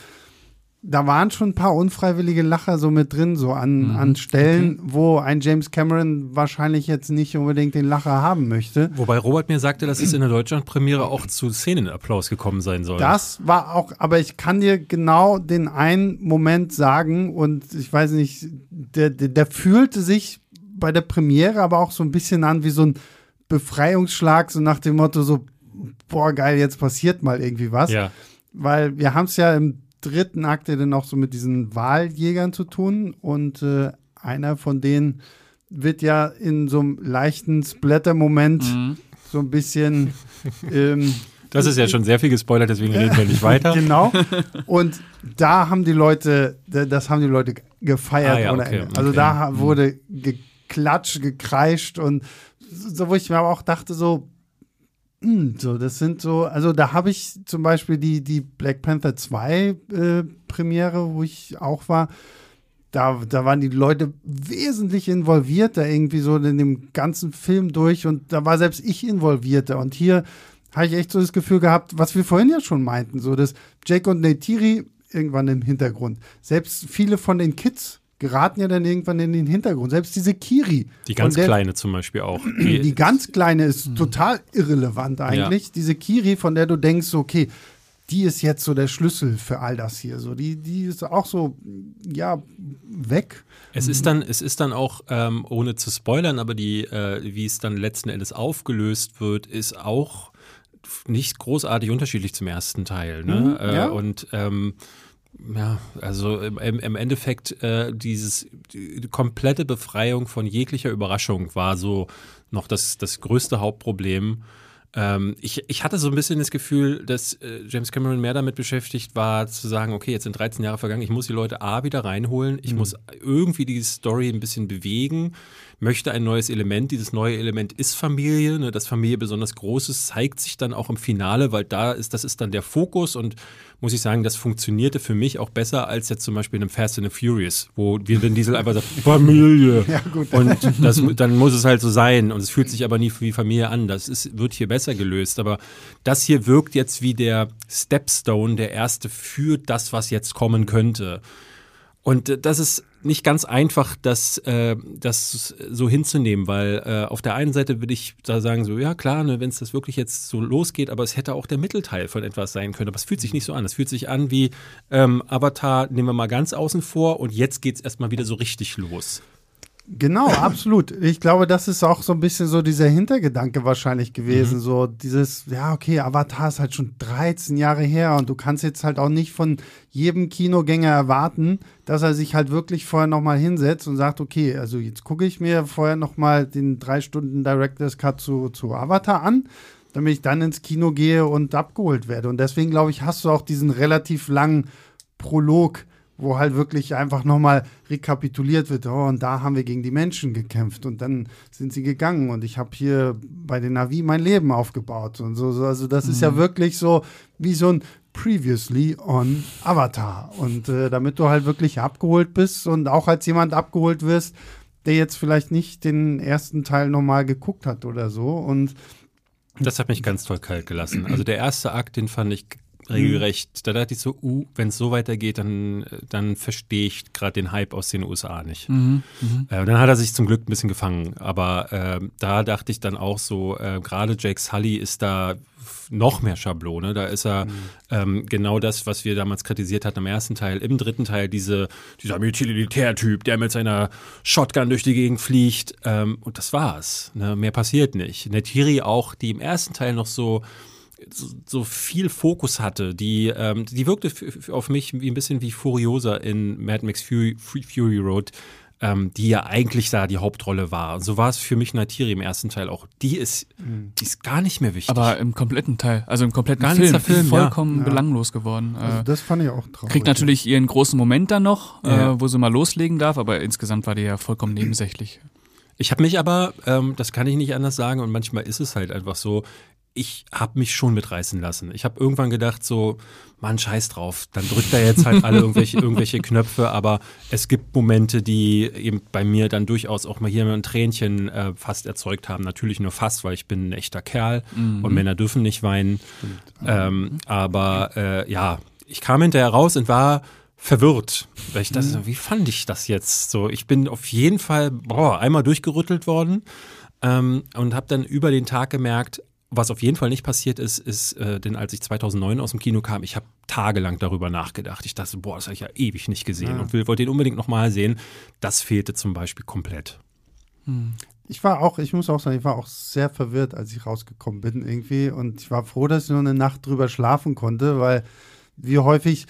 Da waren schon ein paar unfreiwillige Lacher so mit drin, so an, Mhm, an Stellen, wo ein James Cameron wahrscheinlich jetzt nicht unbedingt den Lacher haben möchte. Wobei Robert mir sagte, dass es in der Deutschlandpremiere auch zu Szenenapplaus gekommen sein soll. Das war auch, aber ich kann dir genau den einen Moment sagen und ich weiß nicht, der, der, der fühlte sich bei der Premiere aber auch so ein bisschen an wie so ein Befreiungsschlag, so nach dem Motto so, boah, geil, jetzt passiert mal irgendwie was. ja. Weil wir haben es ja im dritten Akt ja dann auch so mit diesen Wahljägern zu tun und äh, einer von denen wird ja in so einem leichten Splatter-Moment Mhm. so ein bisschen ähm, Das ist ja schon sehr viel gespoilert, deswegen reden wir nicht weiter. (laughs) Genau. Und da haben die Leute, da- das haben die Leute gefeiert Ah ja, okay. Also okay. da ha- Mhm. wurde geklatscht, gekreischt und so, wo ich mir aber auch dachte, so, so, das sind so, also da habe ich zum Beispiel die, die Black Panther 2 äh, Premiere, wo ich auch war, da, da waren die Leute wesentlich involvierter irgendwie so in dem ganzen Film durch und da war selbst ich involvierter und hier habe ich echt so das Gefühl gehabt, was wir vorhin ja schon meinten, so dass Jake und Neytiri irgendwann im Hintergrund. Selbst viele von den Kids geraten ja dann irgendwann in den Hintergrund. Selbst diese Kiri. Die ganz der, kleine zum Beispiel auch. (clears throat) Die ganz kleine ist total irrelevant eigentlich. Diese Kiri, von der du denkst, so, okay, die ist jetzt so der Schlüssel für all das hier. So, die, die ist auch so, ja, weg. Es ist dann, es ist dann auch, ähm, ohne zu spoilern, aber die, äh, wie es dann letzten Endes aufgelöst wird, ist auch nicht großartig unterschiedlich zum ersten Teil. Ne? Mhm, äh, ja. Und ähm, ja, also im, im Endeffekt äh, dieses die komplette Befreiung von jeglicher Überraschung war so noch das, das größte Hauptproblem. Ähm, ich, ich hatte so ein bisschen das Gefühl, dass äh, James Cameron mehr damit beschäftigt war, zu sagen, okay, jetzt sind 13 Jahre vergangen, ich muss die Leute A wieder reinholen, ich muss irgendwie die Story ein bisschen bewegen, möchte ein neues Element. Dieses neue Element ist Familie. Ne? Dass Familie besonders groß ist, zeigt sich dann auch im Finale, weil da ist, das ist dann der Fokus und muss ich sagen, das funktionierte für mich auch besser als jetzt zum Beispiel in einem Fast and the Furious, wo wir den Diesel einfach sagt, Familie. (laughs) Ja, gut. Und das, dann muss es halt so sein. Und es fühlt sich aber nie wie Familie an. Das ist, wird hier besser gelöst. Aber das hier wirkt jetzt wie der Stepstone, der erste für das, was jetzt kommen könnte. Und äh, das ist nicht ganz einfach, das, äh, das so hinzunehmen, weil äh, auf der einen Seite würde ich da sagen, so ja klar, ne, wenn es das wirklich jetzt so losgeht, aber es hätte auch der Mittelteil von etwas sein können. Aber es fühlt sich nicht so an. Es fühlt sich an wie ähm, Avatar, nehmen wir mal ganz außen vor und jetzt geht es erstmal wieder so richtig los. Genau, absolut. Ich glaube, das ist auch so ein bisschen so dieser Hintergedanke wahrscheinlich gewesen. Mhm. So dieses, ja, okay, Avatar ist halt schon 13 Jahre her und du kannst jetzt halt auch nicht von jedem Kinogänger erwarten, dass er sich halt wirklich vorher nochmal hinsetzt und sagt, okay, also jetzt gucke ich mir vorher nochmal den drei Stunden Director's Cut zu, zu Avatar an, damit ich dann ins Kino gehe und abgeholt werde. Und deswegen, glaube ich, hast du auch diesen relativ langen Prolog wo halt wirklich einfach nochmal rekapituliert wird, oh, und da haben wir gegen die Menschen gekämpft und dann sind sie gegangen und ich habe hier bei den Navi mein Leben aufgebaut und so. Also das mhm. ist ja mhm. wirklich so wie so ein Previously on Avatar. Und äh, damit du halt wirklich abgeholt bist und auch als jemand abgeholt wirst, der jetzt vielleicht nicht den ersten Teil nochmal geguckt hat oder so. Und das hat mich ganz toll kalt gelassen. Also der erste Akt, den fand ich regelrecht. Mhm. Da dachte ich so, uh, wenn es so weitergeht, dann, dann verstehe ich gerade den Hype aus den USA nicht. Mhm. Mhm. Äh, dann hat er sich zum Glück ein bisschen gefangen. Aber äh, da dachte ich dann auch so, äh, gerade Jake Sully ist da noch mehr Schablone. Da ist er mhm. ähm, genau das, was wir damals kritisiert hatten im ersten Teil. Im dritten Teil diese, dieser Militärtyp, der mit seiner Shotgun durch die Gegend fliegt. Ähm, und das war's. Ne? Mehr passiert nicht. Netiri auch, die im ersten Teil noch so so, viel Fokus hatte. Die, ähm, die wirkte auf mich wie ein bisschen wie Furiosa in Mad Max Fury, Fury Road, ähm, die ja eigentlich da die Hauptrolle war. Und so war es für mich Natiri im ersten Teil auch. Die ist, mhm. die ist gar nicht mehr wichtig. Aber im kompletten Teil, also im kompletten Ganzer Film, Film vollkommen ja. belanglos geworden. Also äh, das fand ich auch traurig. Kriegt natürlich ihren großen Moment dann noch, ja. äh, wo sie mal loslegen darf, aber insgesamt war die ja vollkommen nebensächlich. Ich habe mich aber, ähm, das kann ich nicht anders sagen, und manchmal ist es halt einfach so, ich habe mich schon mitreißen lassen. Ich habe irgendwann gedacht, so, Mann, scheiß drauf, dann drückt er jetzt halt alle irgendwelche, (laughs) irgendwelche Knöpfe, aber es gibt Momente, die eben bei mir dann durchaus auch mal hier ein Tränchen äh, fast erzeugt haben. Natürlich nur fast, weil ich bin ein echter Kerl mhm. und Männer dürfen nicht weinen. Ähm, aber äh, ja, ich kam hinterher raus und war verwirrt. Weil ich dachte, mhm. wie fand ich das jetzt? So, ich bin auf jeden Fall boah, einmal durchgerüttelt worden. Ähm, und habe dann über den Tag gemerkt, was auf jeden Fall nicht passiert ist, ist, äh, denn als ich 2009 aus dem Kino kam, ich habe tagelang darüber nachgedacht. Ich dachte, boah, das habe ich ja ewig nicht gesehen ja. und will, wollte ihn unbedingt nochmal sehen. Das fehlte zum Beispiel komplett. Hm. Ich war auch, ich muss auch sagen, ich war auch sehr verwirrt, als ich rausgekommen bin irgendwie und ich war froh, dass ich nur eine Nacht drüber schlafen konnte, weil wie häufig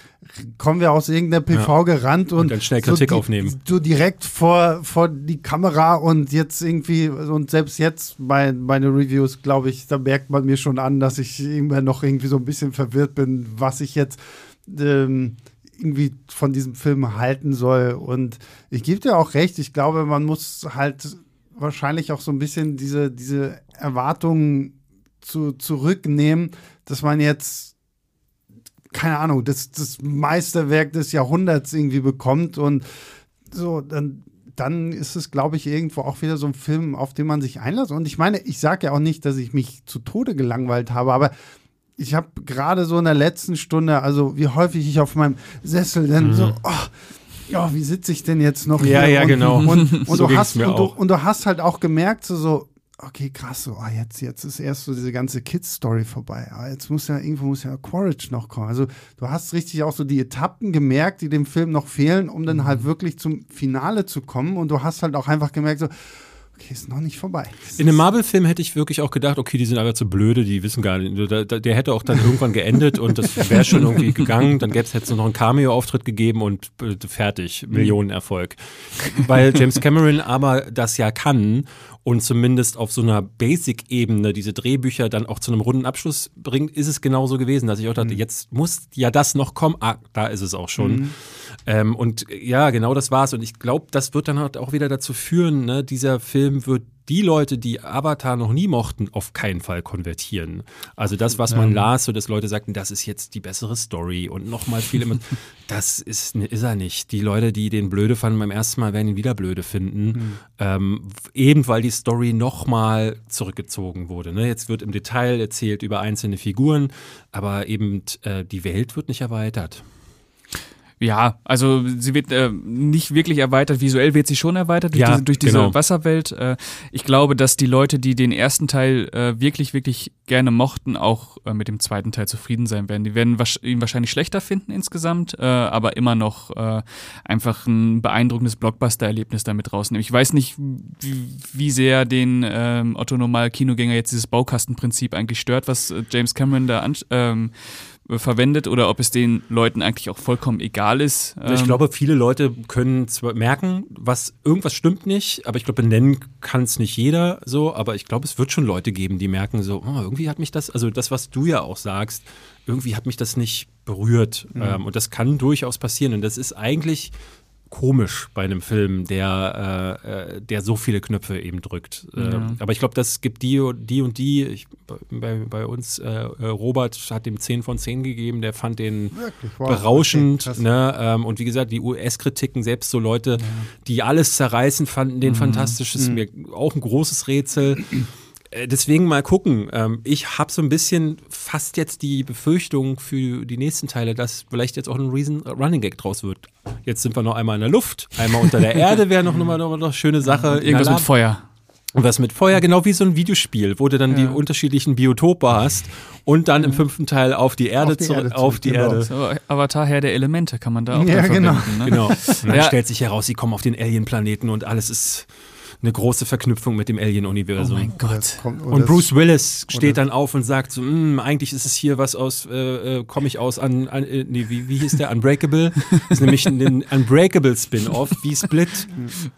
kommen wir aus irgendeiner PV ja. gerannt und, und dann schnell Kritik so aufnehmen. So direkt vor, vor die Kamera und jetzt irgendwie, und selbst jetzt bei meine Reviews, glaube ich, da merkt man mir schon an, dass ich immer noch irgendwie so ein bisschen verwirrt bin, was ich jetzt ähm, irgendwie von diesem Film halten soll. Und ich gebe dir auch recht, ich glaube, man muss halt wahrscheinlich auch so ein bisschen diese, diese Erwartungen zu, zurücknehmen, dass man jetzt keine Ahnung, das, das Meisterwerk des Jahrhunderts irgendwie bekommt und so, dann, dann ist es, glaube ich, irgendwo auch wieder so ein Film, auf den man sich einlässt. Und ich meine, ich sage ja auch nicht, dass ich mich zu Tode gelangweilt habe, aber ich habe gerade so in der letzten Stunde, also wie häufig ich auf meinem Sessel dann mhm. so, oh, oh, wie sitze ich denn jetzt noch ja, hier? Ja, ja, genau. Und, und, so du hast, und, du, und, du, hast halt auch gemerkt, so, so okay, krass, so, oh, jetzt, jetzt ist erst so diese ganze Kids-Story vorbei. Ah, jetzt muss ja, irgendwo muss ja Quaritch noch kommen. Also du hast richtig auch so die Etappen gemerkt, die dem Film noch fehlen, um dann halt mhm. wirklich zum Finale zu kommen. Und du hast halt auch einfach gemerkt, so, okay, ist noch nicht vorbei. Das In einem Marvel-Film hätte ich wirklich auch gedacht, okay, die sind aber zu blöde, die wissen gar nicht. Der, der hätte auch dann irgendwann geendet und das wäre schon irgendwie (laughs) gegangen. Dann hätte es noch einen Cameo-Auftritt gegeben und äh, fertig, mhm. Millionenerfolg. Weil James Cameron aber das ja kann und zumindest auf so einer Basic-Ebene diese Drehbücher dann auch zu einem runden Abschluss bringt, ist es genauso gewesen, dass ich auch dachte, mhm. jetzt muss ja das noch kommen. Ah, da ist es auch schon. Mhm. Ähm, und ja, genau das war's. Und ich glaube, das wird dann halt auch wieder dazu führen, ne, dieser Film wird die Leute, die Avatar noch nie mochten, auf keinen Fall konvertieren. Also das, was man las, so dass Leute sagten, das ist jetzt die bessere Story und nochmal viel immer, (laughs) das ist, ist er nicht. Die Leute, die den blöde fanden beim ersten Mal, werden ihn wieder blöde finden. Mhm. Ähm, eben weil die Story nochmal zurückgezogen wurde. Ne? Jetzt wird im Detail erzählt über einzelne Figuren, aber eben äh, die Welt wird nicht erweitert. Ja, also sie wird äh, nicht wirklich erweitert. Visuell wird sie schon erweitert durch Ja, diese, durch diese genau. Wasserwelt. Äh, ich glaube, dass die Leute, die den ersten Teil äh, wirklich, wirklich gerne mochten, auch äh, mit dem zweiten Teil zufrieden sein werden. Die werden ihn wahrscheinlich schlechter finden insgesamt, äh, aber immer noch äh, einfach ein beeindruckendes Blockbuster-Erlebnis damit rausnehmen. Ich weiß nicht, wie, wie sehr den ähm, Otto Normal Kinogänger jetzt dieses Baukastenprinzip eigentlich stört, was äh, James Cameron da an, ähm, verwendet oder ob es den Leuten eigentlich auch vollkommen egal ist. Ich Ähm, glaube, viele Leute können zwar merken, was irgendwas stimmt nicht, aber ich glaube, benennen kann es nicht jeder so, aber ich glaube, es wird schon Leute geben, die merken so, oh, irgendwie hat mich das, also das, was du ja auch sagst, irgendwie hat mich das nicht berührt. Ähm, und das kann durchaus passieren. Und das ist eigentlich komisch bei einem Film, der, äh, äh, der so viele Knöpfe eben drückt. Ähm, aber ich glaube, das gibt die, die und die. Ich, bei, bei uns, äh, äh, Robert hat dem 10 von 10 gegeben, der fand den Wirklich, wow. berauschend. Okay, ne? ähm, und wie gesagt, die US-Kritiken, selbst so Leute, die alles zerreißen, fanden den fantastisch. Das ist mir auch ein großes Rätsel. Äh, Deswegen mal gucken. Ähm, ich habe so ein bisschen fast jetzt die Befürchtung für die nächsten Teile, dass vielleicht jetzt auch ein Reason äh, Running Gag draus wird. Jetzt sind wir noch einmal in der Luft, einmal unter der Erde wäre noch mal noch, noch eine schöne Sache. Irgendwas mit Feuer. und was mit Feuer, genau wie so ein Videospiel, wo du dann die unterschiedlichen Biotope hast und dann im fünften Teil auf die Erde Auf die zurück, Erde auf zurück, die genau. Erde. So, Avatar Herr der Elemente kann man da auch Ja, genau. verwenden, Ne? Genau. Und dann Ja. stellt sich heraus, sie kommen auf den Alien-Planeten und alles ist eine große Verknüpfung mit dem Oh Alien-Universum. mein Oder Gott. kommt- und Bruce Willis steht dann auf und sagt so, "Mm, eigentlich ist es hier was aus, äh, äh, komme ich aus, an, an äh, nee, wie, wie hieß der, Unbreakable? Das ist nämlich ein Unbreakable Spin-Off, wie Split.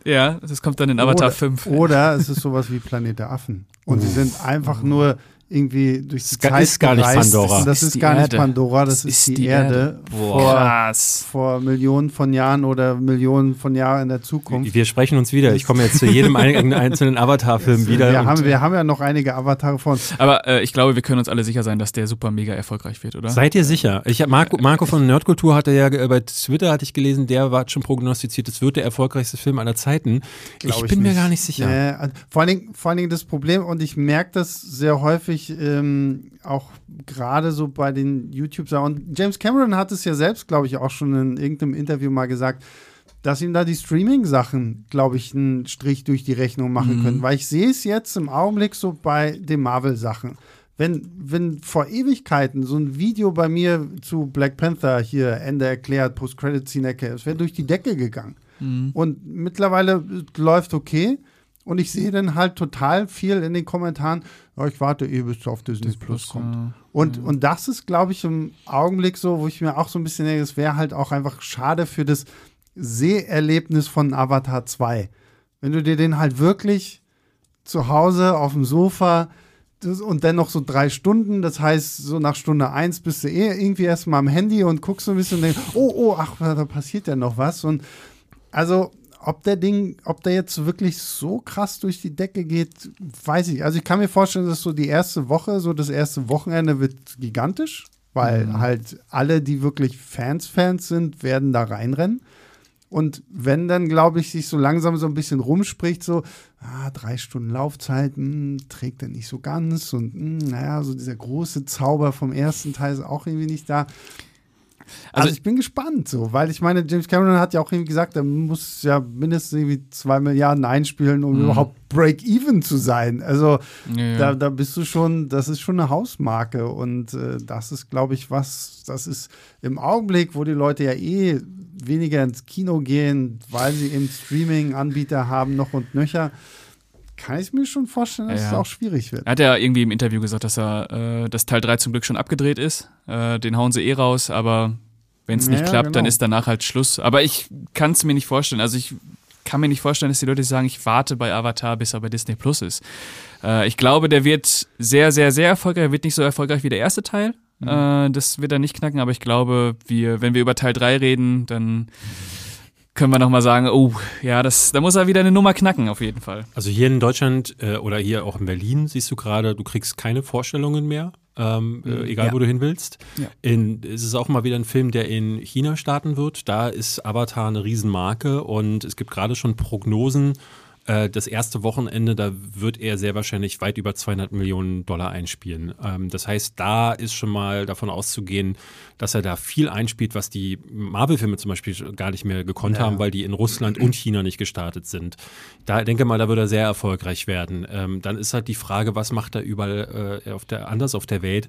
Ja, das kommt dann in Avatar oder, 5. Oder es ist sowas wie Planet der Affen. Und sie sind einfach nur irgendwie durch die Zeit ist gar nicht. Pandora. Das Ist gar nicht. Pandora, das, ist, die, Erde. Vor, Krass. vor Millionen von Jahren oder Millionen von Jahren in der Zukunft. Wir sprechen uns wieder. Ich komme jetzt zu jedem ein- (laughs) einzelnen Avatar-Film wieder. wir, haben, wir haben ja noch einige Avatare vor uns. Aber äh, ich glaube, wir können uns alle sicher sein, dass der super mega erfolgreich wird, oder? Seid ihr sicher? Ich hab Marco, Marco von Nerdkultur hatte ja äh, bei Twitter hatte ich gelesen, der war schon prognostiziert, es wird der erfolgreichste Film aller Zeiten. Glaub ich bin mir gar nicht sicher. Also vor, allen Dingen, vor allen Dingen das Problem, und ich merke das sehr häufig, ähm, auch gerade so bei den YouTube-Sachen. Und James Cameron hat es ja selbst, glaube ich, auch schon in irgendeinem Interview mal gesagt, dass ihm da die Streaming-Sachen, glaube ich, einen Strich durch die Rechnung machen können. Weil ich sehe es jetzt im Augenblick so bei den Marvel-Sachen. Wenn, wenn vor Ewigkeiten so ein Video bei mir zu Black Panther hier Ende erklärt, Post-Credit-Scene erklärt, es wäre durch die Decke gegangen. Und mittlerweile äh, läuft okay. Und ich sehe dann halt total viel in den Kommentaren, ja, ich warte eh, bis es auf Disney Plus kommt. ja. Und, und das ist, glaube ich, im Augenblick so, wo ich mir auch so ein bisschen denke, es wäre halt auch einfach schade für das Seherlebnis von Avatar 2. Wenn du dir den halt wirklich zu Hause auf dem Sofa und dann noch so drei Stunden, das heißt, so nach Stunde eins bist du eh irgendwie erstmal am Handy und guckst so ein bisschen und denkst, oh, oh, ach, da passiert ja noch was. Und also, ob der Ding, ob der jetzt wirklich so krass durch die Decke geht, weiß ich. Also ich kann mir vorstellen, dass so die erste Woche, so das erste Wochenende wird gigantisch, weil halt alle, die wirklich Fans, Fans sind, werden da reinrennen. Und wenn dann, glaube ich, sich so langsam so ein bisschen rumspricht, so, ah, drei Stunden Laufzeit, hm, trägt er nicht so ganz und hm, naja, so dieser große Zauber vom ersten Teil ist auch irgendwie nicht da. Also, Also- ich bin gespannt, so, weil ich meine, James Cameron hat ja auch irgendwie gesagt, er muss ja mindestens irgendwie zwei Milliarden einspielen, um überhaupt Break-Even zu sein. Also Ja, ja. da, da bist du schon, das ist schon eine Hausmarke und äh, das ist, glaube ich, was, das ist im Augenblick, wo die Leute ja eh weniger ins Kino gehen, weil sie eben Streaming-Anbieter haben, noch und nöcher, kann ich mir schon vorstellen, dass Ja, es auch schwierig wird. Er hat ja irgendwie im Interview gesagt, dass er, äh, dass Teil 3 zum Glück schon abgedreht ist. Äh, den hauen sie eh raus, aber wenn es nicht Ja, klappt, dann genau. ist danach halt Schluss. Aber ich kann es mir nicht vorstellen. Also ich kann mir nicht vorstellen, dass die Leute sagen, ich warte bei Avatar, bis er bei Disney Plus ist. Äh, ich glaube, der wird sehr, sehr, sehr erfolgreich. Er wird nicht so erfolgreich wie der erste Teil. Mhm. Äh, das wird er nicht knacken, aber ich glaube, wir, wenn wir über Teil 3 reden, dann können wir nochmal sagen, oh, ja, das, da muss er wieder eine Nummer knacken, auf jeden Fall. Also hier in Deutschland äh, oder hier auch in Berlin siehst du gerade, du kriegst keine Vorstellungen mehr, ähm, äh, mhm. egal ja. wo du hin willst. Ja. In, es ist auch mal wieder ein Film, der in China starten wird. Da ist Avatar eine Riesenmarke und es gibt gerade schon Prognosen, äh, das erste Wochenende, da wird er sehr wahrscheinlich weit über 200 Millionen Dollar einspielen. Ähm, das heißt, da ist schon mal davon auszugehen, dass er da viel einspielt, was die Marvel-Filme zum Beispiel gar nicht mehr gekonnt ja. haben, weil die in Russland und China nicht gestartet sind. Da denke mal, da wird er sehr erfolgreich werden. Ähm, dann ist halt die Frage, was macht er überall äh, auf der, anders auf der Welt?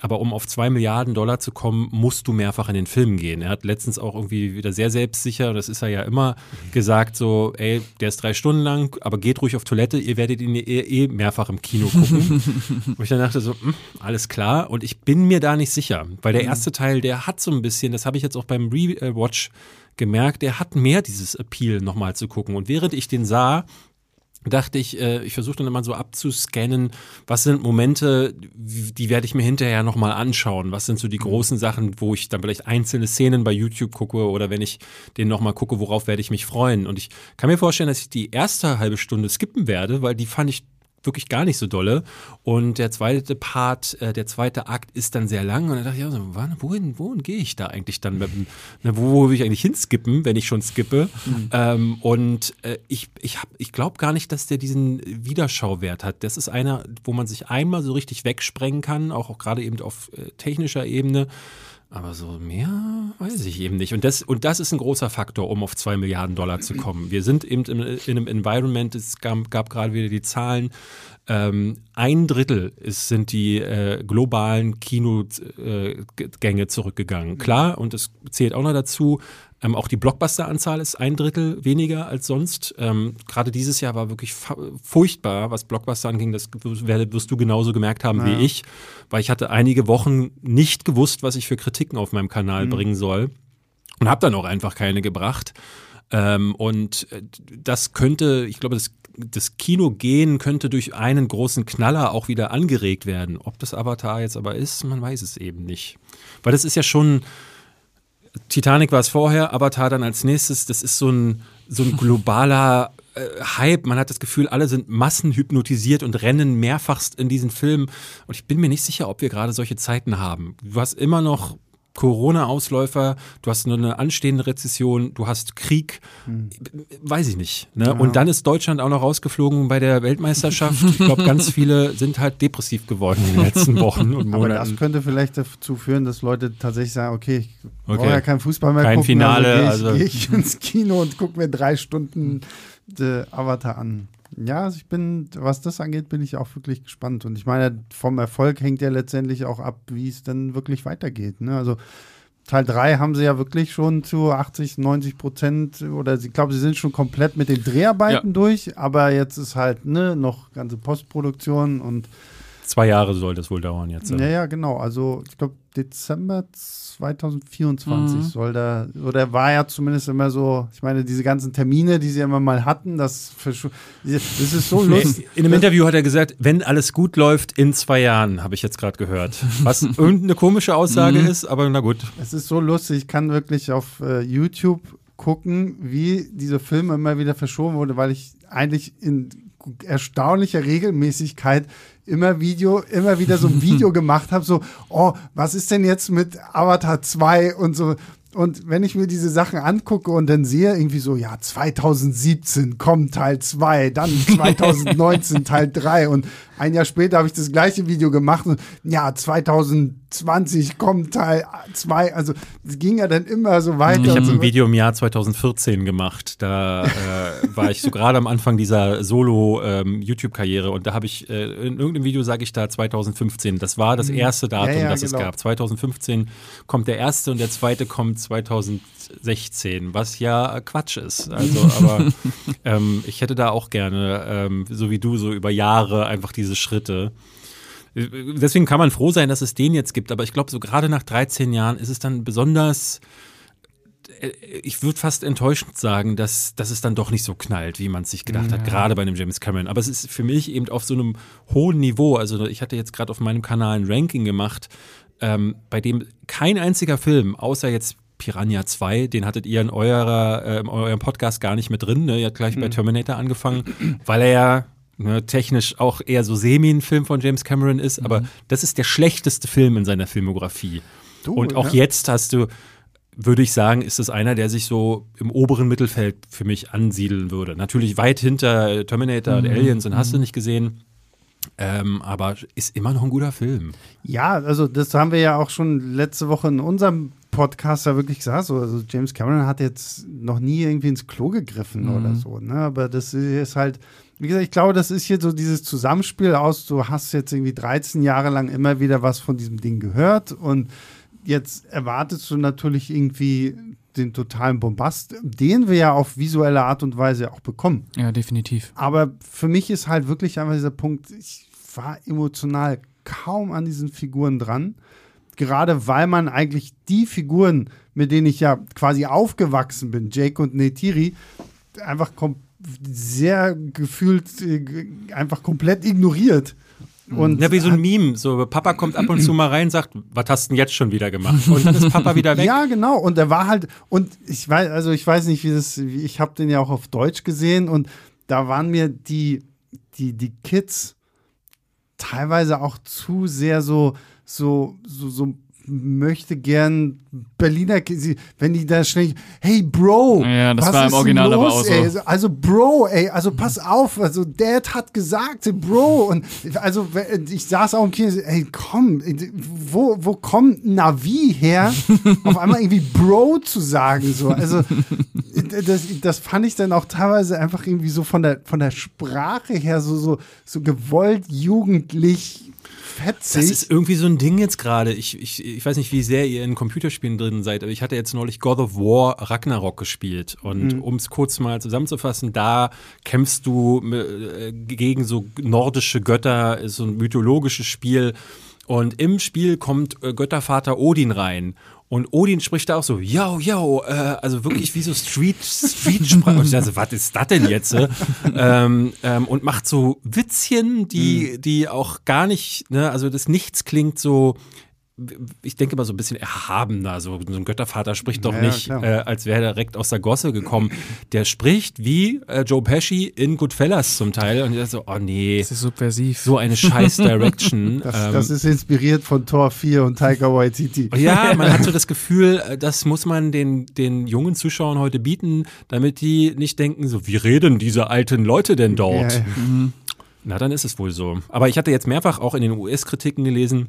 Aber um auf zwei Milliarden Dollar zu kommen, musst du mehrfach in den Film gehen. Er hat letztens auch irgendwie wieder sehr selbstsicher, das ist er ja immer, gesagt so, ey, der ist drei Stunden lang, aber geht ruhig auf Toilette, ihr werdet ihn eh, eh mehrfach im Kino gucken. (laughs) Wo ich dann dachte so, mh, hm, alles klar. Und ich bin mir da nicht sicher, weil der mhm. erste Teil, der hat so ein bisschen, das habe ich jetzt auch beim Rewatch gemerkt, der hat mehr dieses Appeal nochmal zu gucken. Und während ich den sah, dachte ich, äh, ich versuche dann immer so abzuscannen, was sind Momente, die werde ich mir hinterher nochmal anschauen. Was sind so die mhm. großen Sachen, wo ich dann vielleicht einzelne Szenen bei YouTube gucke oder wenn ich den nochmal gucke, worauf werde ich mich freuen. Und ich kann mir vorstellen, dass ich die erste halbe Stunde skippen werde, weil die fand ich wirklich gar nicht so dolle. Und der zweite Part, äh, der zweite Akt ist dann sehr lang. Und dann dachte ich, also, wohin, wohin gehe ich da eigentlich dann? Mit, ne, wo, wo will ich eigentlich hinskippen, wenn ich schon skippe? Mhm. Ähm, und äh, ich, ich, ich glaube gar nicht, dass der diesen Wiederschauwert hat. Das ist einer, wo man sich einmal so richtig wegsprengen kann, auch, auch gerade eben auf äh, technischer Ebene. Aber so mehr weiß ich eben nicht. Und das, und das ist ein großer Faktor, um auf zwei Milliarden Dollar zu kommen. Wir sind eben in, in einem Environment, es gab, gab gerade wieder die Zahlen, ähm, ein Drittel ist, sind die äh, globalen Kinogänge äh, zurückgegangen. Klar, und das zählt auch noch dazu, ähm, auch die Blockbuster-Anzahl ist ein Drittel weniger als sonst. Ähm, Gerade dieses Jahr war wirklich furchtbar, was Blockbuster anging. Das wirst du genauso gemerkt haben ja. wie ich, weil ich hatte einige Wochen nicht gewusst, was ich für Kritiken auf meinem Kanal mhm. bringen soll und habe dann auch einfach keine gebracht. Ähm, und äh, das könnte, ich glaube, das, das Kinogehen könnte durch einen großen Knaller auch wieder angeregt werden. Ob das Avatar jetzt aber ist, man weiß es eben nicht. Weil das ist ja schon Titanic war es vorher, Avatar dann als nächstes. Das ist so ein, so ein globaler äh, Hype. Man hat das Gefühl, alle sind massenhypnotisiert und rennen mehrfachst in diesen Film. Und ich bin mir nicht sicher, ob wir gerade solche Zeiten haben. Du hast immer noch Corona-Ausläufer, du hast nur eine anstehende Rezession, du hast Krieg, hm. weiß ich nicht. Ne? Ja. Und dann ist Deutschland auch noch rausgeflogen bei der Weltmeisterschaft. Ich glaube, ganz viele sind halt depressiv geworden in den letzten Wochen und Monaten. Aber das könnte vielleicht dazu führen, dass Leute tatsächlich sagen, okay, ich okay. brauche ja keinen Fußball mehr Kein gucken, Finale, also gehe ich, also. geh ich ins Kino und gucke mir drei Stunden Avatar an. Ja, also ich bin, was das angeht, bin ich auch wirklich gespannt. Und ich meine, vom Erfolg hängt ja letztendlich auch ab, wie es dann wirklich weitergeht. Ne? Also Teil 3 haben sie ja wirklich schon zu 80, 90 Prozent oder ich glaube, sie sind schon komplett mit den Dreharbeiten ja. durch, aber jetzt ist halt ne, noch ganze Postproduktion und Zwei Jahre soll das wohl dauern jetzt. Ja, ja, genau. Also ich glaube, Dezember 2024 mhm. soll da, oder war ja zumindest immer so, ich meine, diese ganzen Termine, die sie immer mal hatten, das, das ist so (laughs) lustig. In einem Interview hat er gesagt, wenn alles gut läuft, in zwei Jahren, habe ich jetzt gerade gehört. Was (laughs) irgendeine komische Aussage mhm. ist, aber na gut. Es ist so lustig, ich kann wirklich auf äh, YouTube gucken, wie dieser Film immer wieder verschoben wurde, weil ich eigentlich in erstaunlicher Regelmäßigkeit immer Video, immer wieder so ein (laughs) Video gemacht habe, so, oh, was ist denn jetzt mit Avatar 2 und so. Und wenn ich mir diese Sachen angucke und dann sehe, irgendwie so, ja, 2017 kommt Teil 2, dann (laughs) 2019 Teil 3 und ein Jahr später habe ich das gleiche Video gemacht und ja, 2020 kommt Teil 2. Also es ging ja dann immer so weiter. Ich habe so ein Video im Jahr 2014 gemacht. Da äh, war ich so gerade am Anfang dieser Solo-YouTube-Karriere ähm, und da habe ich, äh, in irgendeinem Video sage ich da 2015. Das war das mhm. erste Datum, ja, ja, das genau. es gab. 2015 kommt der erste und der zweite kommt 2016, was ja Quatsch ist. Also, aber (laughs) ähm, ich hätte da auch gerne, ähm, so wie du, so über Jahre einfach die diese Schritte. Deswegen kann man froh sein, dass es den jetzt gibt, aber ich glaube, so gerade nach 13 Jahren ist es dann besonders äh, ich würde fast enttäuschend sagen, dass, dass es dann doch nicht so knallt, wie man es sich gedacht ja. hat, gerade bei einem James Cameron. Aber es ist für mich eben auf so einem hohen Niveau. Also ich hatte jetzt gerade auf meinem Kanal ein Ranking gemacht ähm, bei dem kein einziger Film, außer jetzt Piranha 2, den hattet ihr in, eurer, äh, in eurem Podcast gar nicht mit drin. Ne? Ihr habt gleich mhm. bei Terminator angefangen, weil er ja ne, technisch auch eher so semi ein Film von James Cameron ist, mhm. aber das ist der schlechteste Film in seiner Filmografie. Du, und auch ja. jetzt hast du, würde ich sagen, ist es einer, der sich so im oberen Mittelfeld für mich ansiedeln würde. Natürlich weit hinter Terminator mhm. und Aliens und hast du mhm. nicht gesehen. Ähm, aber ist immer noch ein guter Film. Ja, also das haben wir ja auch schon letzte Woche in unserem Podcast ja wirklich gesagt. So, also James Cameron hat jetzt noch nie irgendwie ins Klo gegriffen mhm. oder so. Ne? Aber das ist halt, wie gesagt, ich glaube, das ist hier so dieses Zusammenspiel aus, du hast jetzt irgendwie 13 Jahre lang immer wieder was von diesem Ding gehört und jetzt erwartest du natürlich irgendwie den totalen Bombast, den wir ja auf visuelle Art und Weise auch bekommen. Ja, definitiv. Aber für mich ist halt wirklich einfach dieser Punkt, ich war emotional kaum an diesen Figuren dran. Gerade weil man eigentlich die Figuren, mit denen ich ja quasi aufgewachsen bin, Jake und Neytiri, einfach sehr gefühlt äh, einfach komplett ignoriert. Und ja, wie so ein Meme. So, Papa kommt ab und zu mal rein und sagt, was hast du denn jetzt schon wieder gemacht? Und dann ist Papa wieder weg. Ja, genau. Und er war halt, und ich weiß, also ich weiß nicht, wie das, ich habe den ja auch auf Deutsch gesehen und da waren mir die, die, die Kids teilweise auch zu sehr so, so, so, so möchte gern Berliner, wenn die da schnell, hey Bro, ja, das war im Original los, aber auch so. Ey? Also Bro, ey, also pass auf, also Dad hat gesagt, Bro und also ich saß auch im Kino, ey komm, wo, wo kommt Navi her, (laughs) auf einmal irgendwie Bro zu sagen, so, also das, das fand ich dann auch teilweise einfach irgendwie so von der, von der Sprache her so, so, so gewollt jugendlich fetzig. Das ist irgendwie so ein Ding jetzt gerade. Ich, ich, ich weiß nicht, wie sehr ihr in Computerspielen drin seid, aber ich hatte jetzt neulich God of War Ragnarok gespielt. Und mhm. um es kurz mal zusammenzufassen, da kämpfst du äh, gegen so nordische Götter, ist so ein mythologisches Spiel. Und im Spiel kommt äh, Göttervater Odin rein. Und Odin spricht da auch so, yo, yo, äh, also wirklich wie so Street, Street-Sprache. und ich dachte, was ist das denn jetzt? Äh? (laughs) ähm, ähm, und macht so Witzchen, die, mhm. die auch gar nicht, ne, also das Nichts klingt so ich denke mal so ein bisschen erhabener. So, so ein Göttervater spricht doch ja, nicht, äh, als wäre er direkt aus der Gosse gekommen. Der spricht wie äh, Joe Pesci in Goodfellas zum Teil. Und ich so, oh nee. Das ist subversiv. So eine scheiß (laughs) Direction. das, ähm, das, ist inspiriert von Tor 4 und Tiger Waititi. Ja, man hat so das Gefühl, äh, das muss man den, den jungen Zuschauern heute bieten, damit die nicht denken, so, wie reden diese alten Leute denn dort? Ja, ja. Mhm. Na, dann ist es wohl so. Aber ich hatte jetzt mehrfach auch in den US-Kritiken gelesen,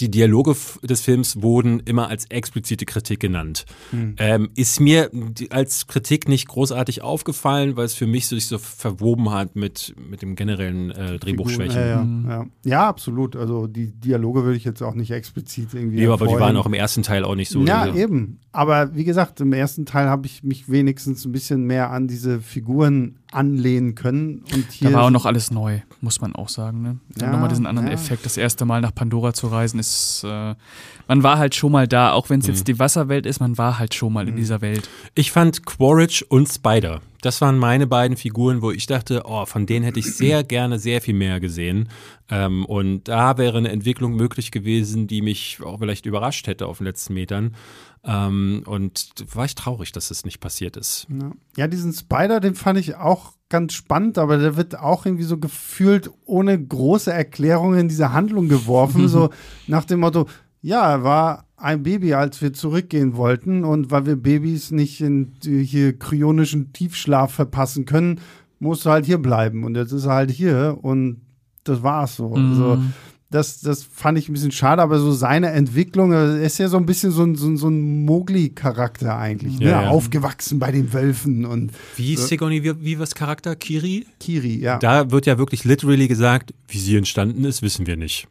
die Dialoge des Films wurden immer als explizite Kritik genannt. Hm. Ähm, ist mir als Kritik nicht großartig aufgefallen, weil es für mich sich so verwoben hat mit, mit dem generellen äh, Drehbuchschwächen. Ja, ja, hm. ja. ja, absolut. Also die Dialoge würde ich jetzt auch nicht explizit irgendwie. Ja, aber die waren auch im ersten Teil auch nicht so. Ja, so. eben. Aber wie gesagt, im ersten Teil habe ich mich wenigstens ein bisschen mehr an diese Figuren anlehnen können. Und hier da war auch noch alles neu, muss man auch sagen. Ne? Ja, nochmal diesen anderen ja. Effekt, das erste Mal nach Pandora zu reisen, ist, äh, man war halt schon mal da, auch wenn es mhm. jetzt die Wasserwelt ist, man war halt schon mal mhm. in dieser Welt. Ich fand Quaritch und Spider, das waren meine beiden Figuren, wo ich dachte, oh, von denen hätte ich sehr gerne sehr viel mehr gesehen. Ähm, und da wäre eine Entwicklung möglich gewesen, die mich auch vielleicht überrascht hätte auf den letzten Metern. Ähm, und war ich traurig, dass das nicht passiert ist. Ja, diesen Spider, den fand ich auch ganz spannend, aber der wird auch irgendwie so gefühlt ohne große Erklärung in diese Handlung geworfen, so (laughs) nach dem Motto, ja, er war ein Baby, als wir zurückgehen wollten und weil wir Babys nicht in hier kryonischen Tiefschlaf verpassen können, muss er halt hier bleiben und jetzt ist er halt hier und das war's so. Mhm. Also, das, das fand ich ein bisschen schade, aber so seine Entwicklung, er ist ja so ein bisschen so ein, so, so ein Mowgli-Charakter eigentlich, ne? ja. aufgewachsen bei den Wölfen und. Wie ist Sigourney Weavers Charakter? Kiri? Kiri, ja. Da wird ja wirklich literally gesagt, wie sie entstanden ist, wissen wir nicht.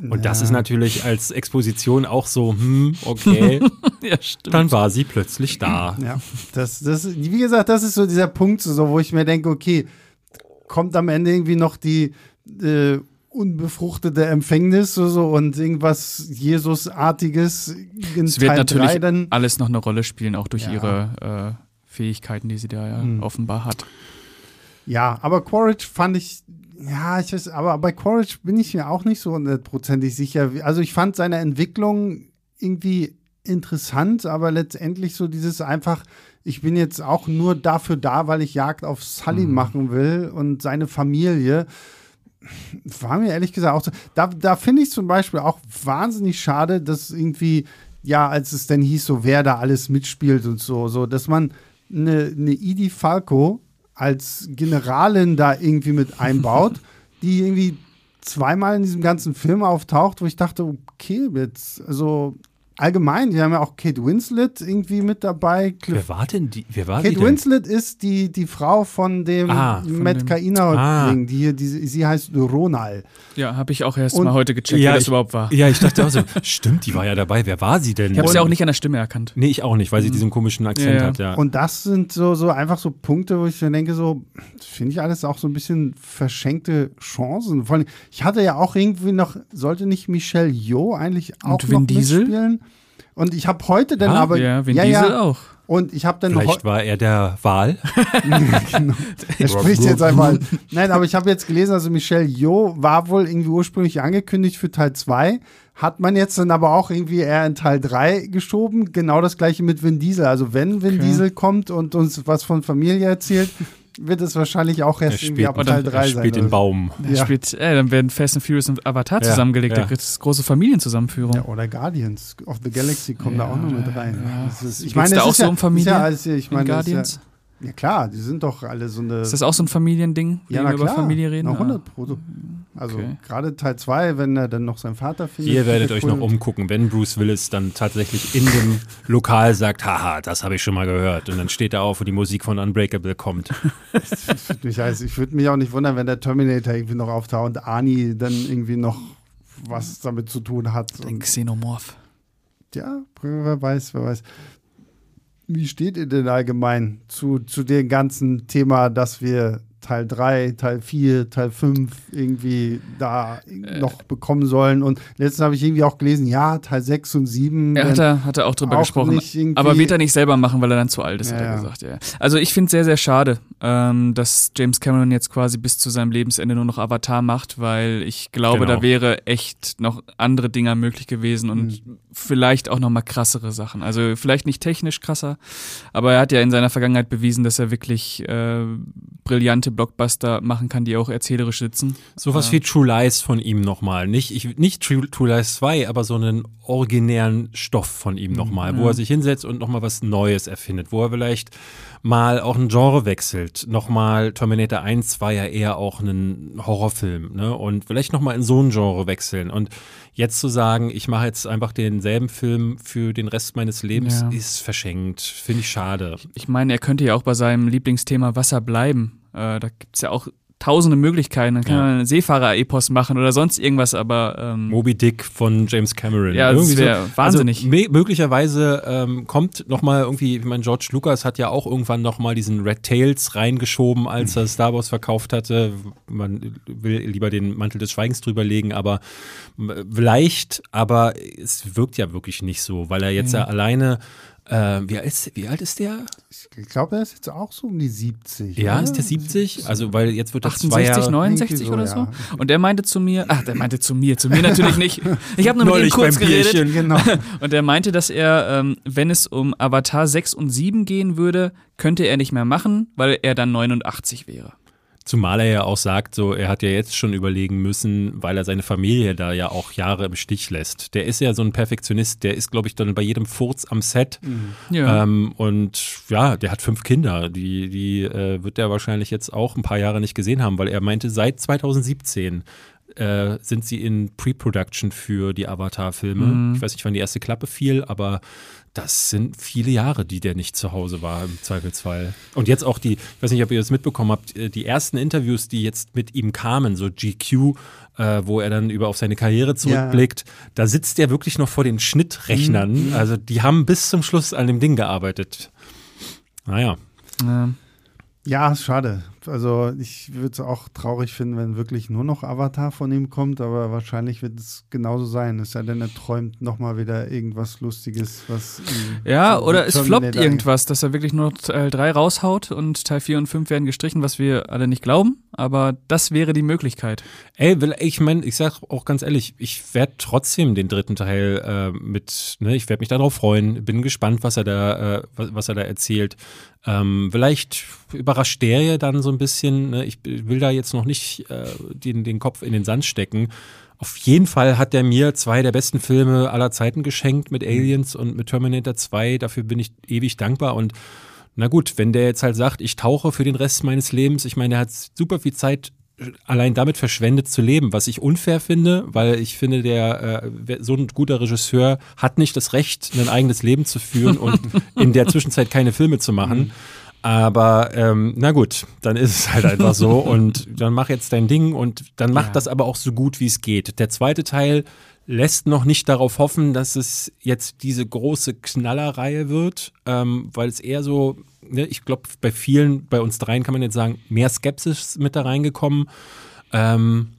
Und ja. das ist natürlich als Exposition auch so, hm, okay. (laughs) ja, stimmt. Dann war sie plötzlich da. Ja, das, das, wie gesagt, das ist so dieser Punkt, so, wo ich mir denke, okay, kommt am Ende irgendwie noch die äh, unbefruchtete Empfängnis so, und irgendwas Jesusartiges in Es wird Teil natürlich dann. alles noch eine Rolle spielen, auch durch ja. ihre äh, Fähigkeiten, die sie da ja mhm. offenbar hat. Ja, aber Quaritch fand ich, Ja, ich weiß, aber bei Quaritch bin ich mir auch nicht so hundertprozentig sicher. Also ich fand seine Entwicklung irgendwie interessant, aber letztendlich so dieses einfach, ich bin jetzt auch nur dafür da, weil ich Jagd auf Sully mhm. machen will und seine Familie. War mir ehrlich gesagt auch so. Da, da finde ich zum Beispiel auch wahnsinnig schade, dass irgendwie, ja, als es denn hieß, so wer da alles mitspielt und so, so, dass man eine, eine Idi Falco als Generalin da irgendwie mit einbaut, (laughs) die irgendwie zweimal in diesem ganzen Film auftaucht, wo ich dachte, okay, jetzt, also allgemein, die haben ja auch Kate Winslet irgendwie mit dabei. Cliff wer war denn die? Wer war Kate die Winslet ist die, die Frau von dem ah, Matt Kainer ah. Ding, die, die, sie heißt Ronald. Ja, habe ich auch erst und, mal heute gecheckt, ja, wer das ich, überhaupt war. Ja, ich dachte auch so, (laughs) stimmt, die war ja dabei. Wer war sie denn? Ich habe sie auch nicht an der Stimme erkannt. Nee, ich auch nicht, weil sie mhm. diesen komischen Akzent ja, hat, ja. Und das sind so, so einfach so Punkte, wo ich mir denke, so, finde ich alles auch so ein bisschen verschenkte Chancen. Vor allem, ich hatte ja auch irgendwie noch, sollte nicht Michelle Yeoh eigentlich auch und Vin noch Diesel? mitspielen? Und ich habe heute dann ah, aber. Ja, Vin ja, Diesel ja, auch. Und ich habe dann Vielleicht war er der Wahl. (laughs) genau. Er spricht jetzt einmal. Nein, aber ich habe jetzt gelesen, also Michelle Yeoh war wohl irgendwie ursprünglich angekündigt für Teil 2. Hat man jetzt dann aber auch irgendwie eher in Teil 3 geschoben. Genau das gleiche mit Vin Diesel. Also wenn Vin okay. Diesel kommt und uns was von Familie erzählt, wird es wahrscheinlich auch erst irgendwie ab Teil 3 sein. Er spielt den Baum. Ja. Spielt, äh, dann werden Fast and Furious und Avatar ja. zusammengelegt. Ja. Da gibt es große Familienzusammenführung. Ja, oder Guardians of the Galaxy kommen da auch noch mit rein. Ist, ich meine, da auch so um Familie? Also, ich meine, Guardians? Ja klar, die sind doch alle so eine. Ist das auch so ein Familiending, ja, wir über Familie reden? Na, 100 Pro. Also okay. gerade Teil 2, wenn er dann noch seinen Vater findet. Ihr werdet euch noch umgucken, wenn Bruce Willis dann tatsächlich in dem Lokal sagt, haha, das habe ich schon mal gehört. Und dann steht er auf und die Musik von Unbreakable kommt. (laughs) ich weiß, ich würde mich auch nicht wundern, wenn der Terminator irgendwie noch auftaucht und Arnie dann irgendwie noch was damit zu tun hat. Den Xenomorph. Ja, wer weiß, wer weiß. Wie steht ihr denn allgemein zu, zu dem ganzen Thema, dass wir Teil 3, Teil 4, Teil 5 irgendwie da äh. noch bekommen sollen. Und letztens habe ich irgendwie auch gelesen, ja, Teil 6 und 7. Er hat, er, hat er auch drüber auch gesprochen. Aber wird er nicht selber machen, weil er dann zu alt ist, ja, hat er gesagt. Ja. Also ich finde es sehr, sehr schade, ähm, dass James Cameron jetzt quasi bis zu seinem Lebensende nur noch Avatar macht, weil ich glaube, genau. da wäre echt noch andere Dinger möglich gewesen und mhm. Vielleicht auch noch mal krassere Sachen. Also vielleicht nicht technisch krasser, aber er hat ja in seiner Vergangenheit bewiesen, dass er wirklich äh, brillante Blockbuster machen kann, die auch erzählerisch sitzen. Sowas äh, wie True Lies von ihm nochmal. Nicht, ich, nicht True, True Lies 2, aber so einen originären Stoff von ihm nochmal, mhm. wo er sich hinsetzt und nochmal was Neues erfindet, wo er vielleicht mal auch ein Genre wechselt. Nochmal, Terminator 1 war ja eher auch ein Horrorfilm, ne? Und vielleicht nochmal in so ein Genre wechseln. Und jetzt zu sagen, ich mache jetzt einfach denselben Film für den Rest meines Lebens, ja. ist verschenkt. Finde ich schade. Ich meine, er könnte ja auch bei seinem Lieblingsthema Wasser bleiben. Äh, da gibt es ja auch tausende Möglichkeiten. Dann kann ja. man einen Seefahrer-Epos machen oder sonst irgendwas, aber. Ähm, Moby Dick von James Cameron. Ja, das wäre so, wahnsinnig. Also, möglicherweise ähm, kommt nochmal irgendwie, ich meine, George Lucas hat ja auch irgendwann nochmal diesen Red Tails reingeschoben, als er Star Wars verkauft hatte. Man will lieber den Mantel des Schweigens drüber legen, aber vielleicht, aber es wirkt ja wirklich nicht so, weil er jetzt ja, ja alleine äh, wie, alt ist, wie alt ist der? Ich glaube, er ist jetzt auch so um die 70. Ja, oder? ist der 70? Also, weil jetzt wird er 68, 69 so, oder so. Ja. Und der meinte zu mir, ach, der meinte zu mir, zu mir natürlich nicht. (laughs) Ich habe nur mit ihm kurz geredet. Bierchen, genau. (laughs) Und er meinte, dass er, ähm, wenn es um Avatar 6 und 7 gehen würde, könnte er nicht mehr machen, weil er dann 89 wäre. Zumal er ja auch sagt, so, er hat ja jetzt schon überlegen müssen, weil er seine Familie da ja auch Jahre im Stich lässt. Der ist ja so ein Perfektionist, der ist, glaube ich, dann bei jedem Furz am Set. Mhm. Ja. Ähm, und ja, der hat fünf Kinder. Die, die äh, wird er wahrscheinlich jetzt auch ein paar Jahre nicht gesehen haben, weil er meinte, seit 2017 äh, sind sie in Pre-Production für die Avatar-Filme. Mhm. Ich weiß nicht, wann die erste Klappe fiel, aber das sind viele Jahre, die der nicht zu Hause war im Zweifelsfall. Und jetzt auch die, ich weiß nicht, ob ihr das mitbekommen habt, äh, die ersten Interviews, die jetzt mit ihm kamen, so GQ, äh, wo er dann über auf seine Karriere zurückblickt, ja. da sitzt er wirklich noch vor den Schnittrechnern. Mhm. Also die haben bis zum Schluss an dem Ding gearbeitet. Naja. Ja. Ja, schade. Also ich würde es auch traurig finden, wenn wirklich nur noch Avatar von ihm kommt, aber wahrscheinlich wird es genauso sein. Es sei denn, er träumt nochmal wieder irgendwas Lustiges, was. Ja, oder es floppt irgendwas, dass er wirklich nur Teil 3 raushaut und Teil 4 und 5 werden gestrichen, was wir alle nicht glauben, aber das wäre die Möglichkeit. Ey, ich meine, ich sag auch ganz ehrlich, ich werde trotzdem den dritten Teil äh, mit, ne, ich werde mich darauf freuen, bin gespannt, was er da, äh, was, was er da erzählt. Ähm, vielleicht überrascht der ja dann so ein bisschen. Ne? Ich will da jetzt noch nicht äh, den, den Kopf in den Sand stecken. Auf jeden Fall hat er mir zwei der besten Filme aller Zeiten geschenkt mit Aliens und mit Terminator 2. Dafür bin ich ewig dankbar und na gut, wenn der jetzt halt sagt, ich tauche für den Rest meines Lebens, ich meine, er hat super viel Zeit allein damit verschwendet zu leben, was ich unfair finde, weil ich finde, der äh, so ein guter Regisseur hat nicht das Recht, ein eigenes Leben zu führen und (laughs) in der Zwischenzeit keine Filme zu machen. Mhm. Aber ähm, na gut, dann ist es halt einfach so (laughs) und dann mach jetzt dein Ding und dann mach ja. das aber auch so gut wie es geht. Der zweite Teil lässt noch nicht darauf hoffen, dass es jetzt diese große Knallerreihe wird, ähm, weil es eher so, ne, ich glaube, bei vielen, bei uns dreien kann man jetzt sagen, mehr Skepsis mit da reingekommen. Ähm,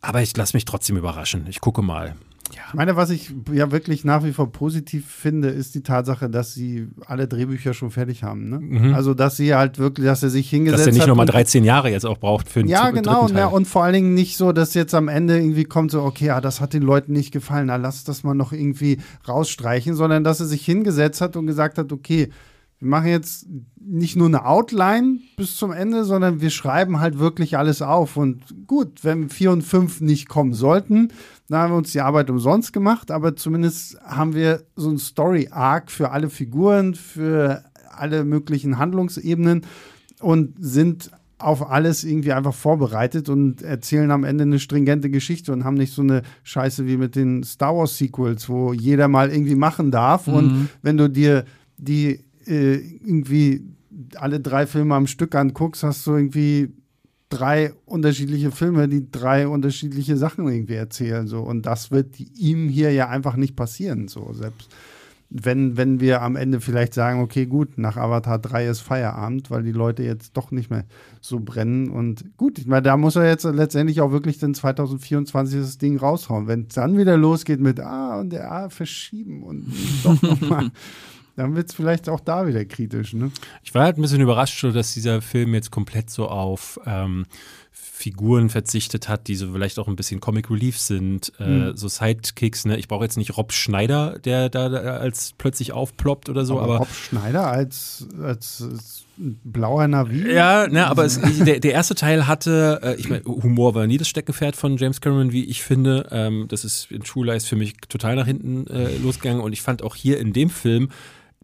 aber ich lasse mich trotzdem überraschen. Ich gucke mal. Ja. Ich meine, was ich ja wirklich nach wie vor positiv finde, ist die Tatsache, dass sie alle Drehbücher schon fertig haben. Ne? Mhm. Also, dass sie halt wirklich, dass er sich hingesetzt hat. Dass er nicht nochmal 13 Jahre jetzt auch braucht für einen Ja, genau. Ja, und vor allen Dingen nicht so, dass jetzt am Ende irgendwie kommt so, okay, ja, das hat den Leuten nicht gefallen, na, lass das mal noch irgendwie rausstreichen, sondern dass er sich hingesetzt hat und gesagt hat, okay, wir machen jetzt nicht nur eine Outline bis zum Ende, sondern wir schreiben halt wirklich alles auf. Und gut, wenn 4 und 5 nicht kommen sollten, dann haben wir uns die Arbeit umsonst gemacht, aber zumindest haben wir so ein Story-Arc für alle Figuren, für alle möglichen Handlungsebenen und sind auf alles irgendwie einfach vorbereitet und erzählen am Ende eine stringente Geschichte und haben nicht so eine Scheiße wie mit den Star Wars Sequels, wo jeder mal irgendwie machen darf. Mhm. Und wenn du dir die äh, irgendwie alle drei Filme am Stück anguckst, hast du irgendwie drei unterschiedliche Filme, die drei unterschiedliche Sachen irgendwie erzählen. So. Und das wird ihm hier ja einfach nicht passieren. So. Selbst wenn, wenn wir am Ende vielleicht sagen, okay, gut, nach Avatar 3 ist Feierabend, weil die Leute jetzt doch nicht mehr so brennen. Und gut, ich meine, da muss er jetzt letztendlich auch wirklich den 2024 das Ding raushauen. Wenn es dann wieder losgeht mit Ah und der A verschieben und doch nochmal. (laughs) dann wird es vielleicht auch da wieder kritisch. Ne? Ich war halt ein bisschen überrascht, dass dieser Film jetzt komplett so auf ähm, Figuren verzichtet hat, die so vielleicht auch ein bisschen Comic Relief sind, äh, mhm. so Sidekicks. Ne? Ich brauche jetzt nicht Rob Schneider, der da als plötzlich aufploppt oder so, aber, aber Rob Schneider als, als, als blauer Navi. Ja, ne, aber es, der, der erste Teil hatte, äh, ich meine, Humor war nie das Steckenpferd von James Cameron, wie ich finde. Ähm, das ist in Schule ist für mich total nach hinten äh, losgegangen und ich fand auch hier in dem Film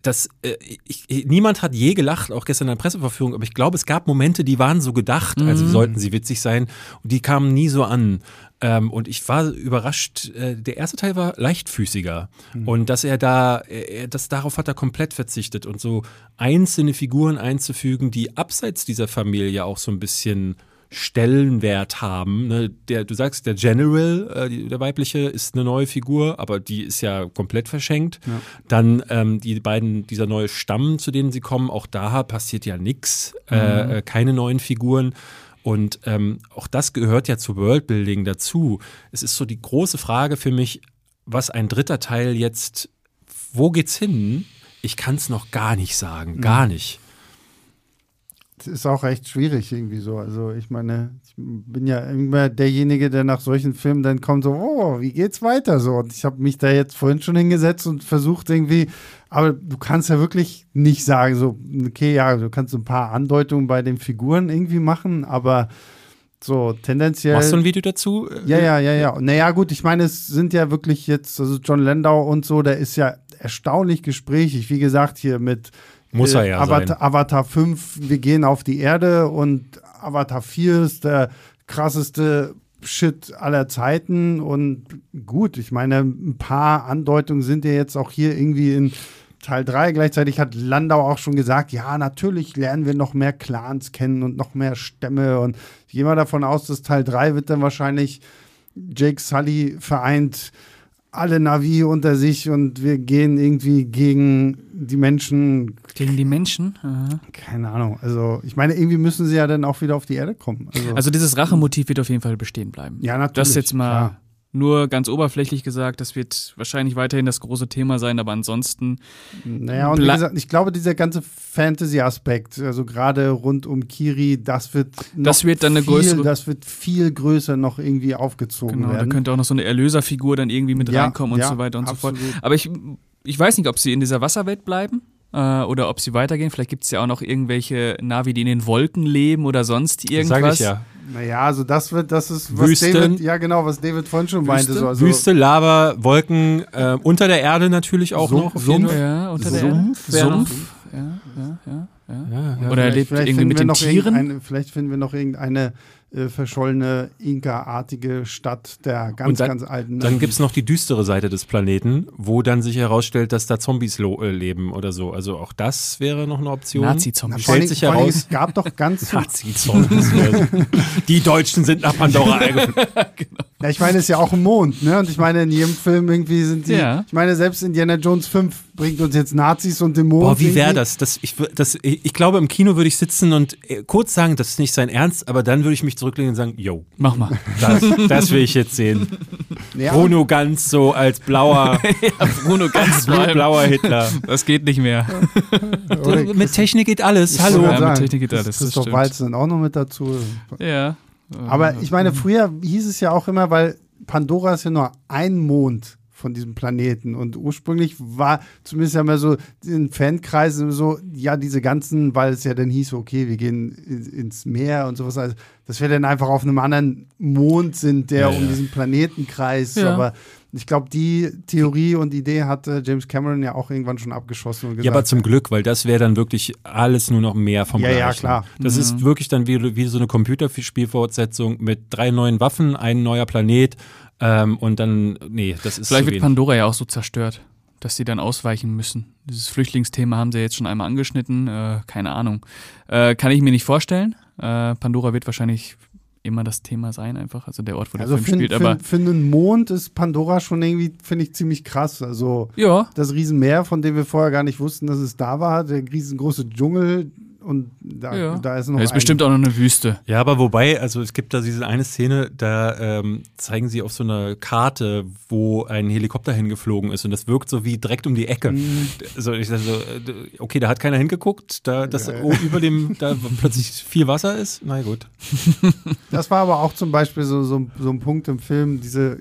das, äh, ich, niemand hat je gelacht, auch gestern in der Presseverführung, aber ich glaube, es gab Momente, die waren so gedacht, also mhm. sollten sie witzig sein, und die kamen nie so an. Ähm, und ich war überrascht, äh, der erste Teil war leichtfüßiger. Mhm. Und dass er da, er, das, darauf hat er komplett verzichtet und so einzelne Figuren einzufügen, die abseits dieser Familie auch so ein bisschen Stellenwert haben. Ne? Der, du sagst, der General, äh, die, der weibliche, ist eine neue Figur, aber die ist ja komplett verschenkt. Ja. Dann ähm, die beiden, dieser neue Stamm, zu denen sie kommen, auch da passiert ja nichts, äh, mhm. äh, keine neuen Figuren. Und ähm, auch das gehört ja zu Worldbuilding dazu. Es ist so die große Frage für mich, was ein dritter Teil jetzt, wo geht's hin? Ich kann es noch gar nicht sagen, gar mhm. Ist auch echt schwierig irgendwie so. Also ich meine, ich bin ja immer derjenige, der nach solchen Filmen dann kommt so, oh, wie geht's weiter so? Und ich habe mich da jetzt vorhin schon hingesetzt und versucht irgendwie, aber du kannst ja wirklich nicht sagen so, okay, ja, du kannst ein paar Andeutungen bei den Figuren irgendwie machen, aber so tendenziell. Machst du ein Video dazu? Ja, ja, ja, ja. Naja, gut, ich meine, es sind ja wirklich jetzt, also John Landau und so, der ist ja erstaunlich gesprächig. Wie gesagt, hier mit muss er ja Avatar, sein. Avatar 5, wir gehen auf die Erde und Avatar 4 ist der krasseste Shit aller Zeiten und gut, ich meine, ein paar Andeutungen sind ja jetzt auch hier irgendwie in Teil 3. Gleichzeitig hat Landau auch schon gesagt, ja, natürlich lernen wir noch mehr Clans kennen und noch mehr Stämme und ich gehe mal davon aus, dass Teil 3 wird dann wahrscheinlich Jake Sully vereint alle Navi unter sich und wir gehen irgendwie gegen die Menschen. Gegen die Menschen? Aha. Keine Ahnung. Also, ich meine, irgendwie müssen sie ja dann auch wieder auf die Erde kommen. Also, Also dieses Rachemotiv wird auf jeden Fall bestehen bleiben. ja, natürlich. Das jetzt mal klar. Nur ganz oberflächlich gesagt, das wird wahrscheinlich weiterhin das große Thema sein, aber ansonsten Naja, und wie gesagt, ich glaube, dieser ganze Fantasy-Aspekt, also gerade rund um Kiri, das wird Das wird dann eine viel, größere- Das wird viel größer noch irgendwie aufgezogen genau, da werden. könnte auch noch so eine Erlöserfigur dann irgendwie mit Ja, reinkommen und ja, so weiter und so absolut. fort. Aber ich, ich weiß nicht, ob sie in dieser Wasserwelt bleiben. Äh, oder ob sie weitergehen. Vielleicht gibt es ja auch noch irgendwelche Navi, die in den Wolken leben oder sonst Das irgendwas. sage ich ja. Naja, also das wird, das ist, was Wüsten. David, ja genau, was David vorhin schon meinte. Wüste? So, also, Wüste, Lava, Wolken, äh, unter der Erde natürlich auch Sumpf- noch. auf jeden Sumpf. Fall. Ja, unter der Sumpf Erde. wäre noch- Sumpf. Ja, ja, ja, ja. Ja, ja. Oder er vielleicht- lebt irgendwie finden mit wir den noch Tieren. Vielleicht finden wir noch irgendeine äh, verschollene Inka-artige Stadt der ganz, Und dann- ganz alten. Dann gibt es noch die düstere Seite des Planeten, wo dann sich herausstellt, dass da Zombies lo äh, leben oder so. Also auch das wäre noch eine Option. Na, Nazi-Zombies. stellt sich heraus- Es gab doch ganz. (laughs) Nazi-Zombies. (laughs) die Deutschen sind nach Pandora (laughs) eingeflogen. Ja, ich meine, es ist ja auch ein Mond, ne? Und ich meine, in jedem Film irgendwie sind die. Ja. Ich meine, selbst Indiana Jones 5 bringt uns jetzt Nazis und den Mond. Boah, wie wäre das? das, ich, das ich, ich glaube, im Kino würde ich sitzen und äh, kurz sagen, das ist nicht sein Ernst, aber dann würde ich mich zurücklegen und sagen, yo, Mach mal. das, das will ich jetzt sehen. (laughs) Ja, Bruno Ganz so als blauer, (laughs) Bruno ganz blauer Hitler. Das geht nicht mehr. Mit Technik geht alles. Hallo. Ja, mit Technik geht alles, das Christoph dann auch noch mit dazu. Ja. Aber ich meine, früher hieß es ja auch immer, weil Pandora ist ja nur ein Mond von diesem Planeten und ursprünglich war zumindest ja mal so in Fankreisen so, ja, diese ganzen, weil es ja dann hieß, okay, wir gehen in, ins Meer und sowas, also, dass wir dann einfach auf einem anderen Mond sind, der Ja, um ja. diesen Planetenkreis, Ja. aber ich glaube, die Theorie und Idee hatte James Cameron ja auch irgendwann schon abgeschossen und gesagt, Ja, aber zum Glück, weil das wäre dann wirklich alles nur noch mehr vom Ja, ja, Gleichen. klar. Das ist wirklich dann wie, wie so eine Computerspielfortsetzung mit drei neuen Waffen, ein neuer Planet ähm, und dann, nee, das ist Vielleicht zu wird wenig. Pandora ja auch so zerstört, dass sie dann ausweichen müssen. Dieses Flüchtlingsthema haben sie jetzt schon einmal angeschnitten. Äh, keine Ahnung. Äh, kann ich mir nicht vorstellen. Äh, Pandora wird wahrscheinlich immer das Thema sein, einfach. Also der Ort, wo der also Film für, spielt. Aber für einen Mond ist Pandora schon irgendwie, finde ich, ziemlich krass. Also ja, das Riesenmeer, von dem wir vorher gar nicht wussten, dass es da war, der riesengroße Dschungel und da, ja. da ist noch da ist bestimmt auch noch eine Wüste. Ja, aber wobei, also es gibt da diese eine Szene, da ähm, zeigen sie auf so einer Karte, wo ein Helikopter hingeflogen ist und das wirkt so wie direkt um die Ecke. Mhm. Also ich so, äh, okay, da hat keiner hingeguckt, da das oh, über dem da plötzlich viel Wasser ist. Na gut. (laughs) Das war aber auch zum Beispiel so, so, so ein Punkt im Film, diese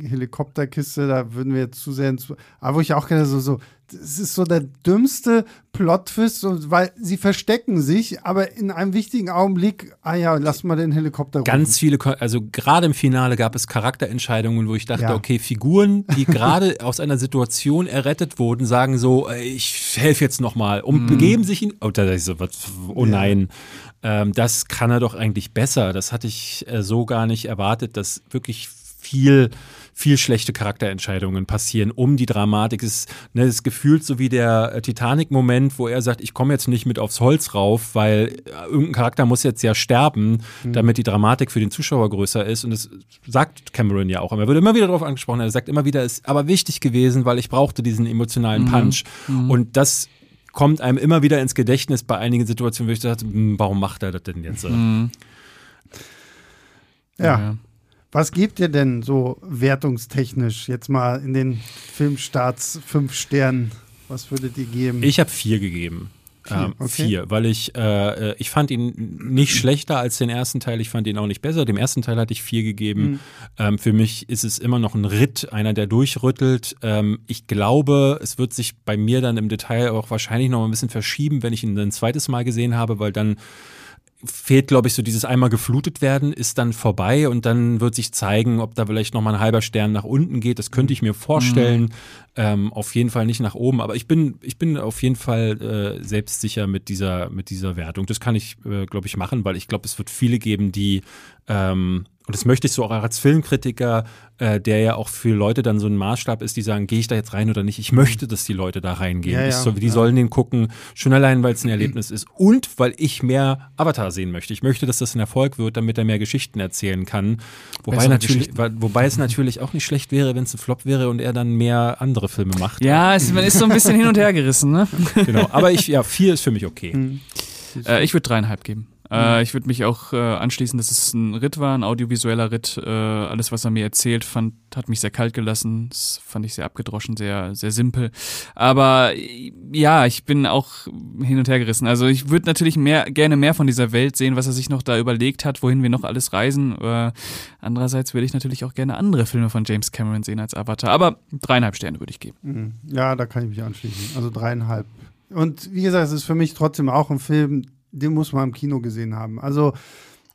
Helikopterkiste, da würden wir jetzt zu sehr ins. Aber wo ich auch gerne so, so, das ist so der dümmste Plot-Twist, weil sie verstecken sich, aber in einem wichtigen Augenblick, ah ja, lass mal den Helikopter Ganz viele, also gerade im Finale gab es Charakterentscheidungen, wo ich dachte, Ja. okay, Figuren, die (laughs) gerade aus einer Situation errettet wurden, sagen so, ich helfe jetzt nochmal und begeben sich in, oh, da ich so, was, oh Ja. nein, ähm, das kann er doch eigentlich besser. Das hatte ich äh, so gar nicht erwartet, dass wirklich viel viel schlechte Charakterentscheidungen passieren um die Dramatik. Es ist, ne, es ist gefühlt so wie der äh, Titanic-Moment, wo er sagt, ich komme jetzt nicht mit aufs Holz rauf, weil äh, irgendein Charakter muss jetzt ja sterben, damit die Dramatik für den Zuschauer größer ist. Und das sagt Cameron ja auch. Er wird immer wieder darauf angesprochen. Er sagt immer wieder, es ist aber wichtig gewesen, weil ich brauchte diesen emotionalen Punch. Und das kommt einem immer wieder ins Gedächtnis bei einigen Situationen, wo ich dachte, hm, warum macht er das denn jetzt? so? Mhm. Ja. Was gebt ihr denn so wertungstechnisch jetzt mal in den Filmstarts fünf Sternen? Was würdet ihr geben? Ich habe vier gegeben. Vier, ähm, okay. vier, weil ich, äh, äh, ich fand ihn nicht schlechter als den ersten Teil, ich fand ihn auch nicht besser. Dem ersten Teil hatte ich vier gegeben. Mhm. Ähm, für mich ist es immer noch ein Ritt, einer, der durchrüttelt. Ähm, ich glaube, es wird sich bei mir dann im Detail auch wahrscheinlich noch ein bisschen verschieben, wenn ich ihn ein zweites Mal gesehen habe, weil dann fehlt, glaube ich, so dieses einmal geflutet werden, ist dann vorbei und dann wird sich zeigen, ob da vielleicht nochmal ein halber Stern nach unten geht. Das könnte ich mir vorstellen. Ähm, auf jeden Fall nicht nach oben, aber ich bin, ich bin auf jeden Fall äh, selbstsicher mit dieser, mit dieser Wertung. Das kann ich, äh, glaube ich, machen, weil ich glaube, es wird viele geben, die ähm, und das möchte ich so auch als Filmkritiker, äh, der ja auch für Leute dann so ein Maßstab ist, die sagen, gehe ich da jetzt rein oder nicht? Ich möchte, dass die Leute da reingehen. Ja, ja, so, die ja. sollen den gucken, schon allein, weil es ein Erlebnis ist und weil ich mehr Avatar sehen möchte. Ich möchte, dass das ein Erfolg wird, damit er mehr Geschichten erzählen kann. Wobei, Bessere natürlich, wobei es natürlich auch nicht schlecht wäre, wenn es ein Flop wäre und er dann mehr andere Filme macht. Ja, es, man ist so ein bisschen hin und her gerissen, ne? Genau. Aber ich, ja, vier ist für mich okay. Hm. Äh, ich würde dreieinhalb geben. Mhm. Äh, ich würde mich auch äh, anschließen, dass es ein Ritt war, ein audiovisueller Ritt. Äh, alles, was er mir erzählt, fand, hat mich sehr kalt gelassen. Das fand ich sehr abgedroschen, sehr, sehr simpel. Aber äh, ja, ich bin auch hin und her gerissen. Also ich würde natürlich mehr, gerne mehr von dieser Welt sehen, was er sich noch da überlegt hat, wohin wir noch alles reisen. Äh, andererseits würde ich natürlich auch gerne andere Filme von James Cameron sehen als Avatar. Aber dreieinhalb Sterne würde ich geben. Mhm. Ja, da kann ich mich anschließen. Also dreieinhalb. Und wie gesagt, es ist für mich trotzdem auch ein Film, den muss man im Kino gesehen haben. Also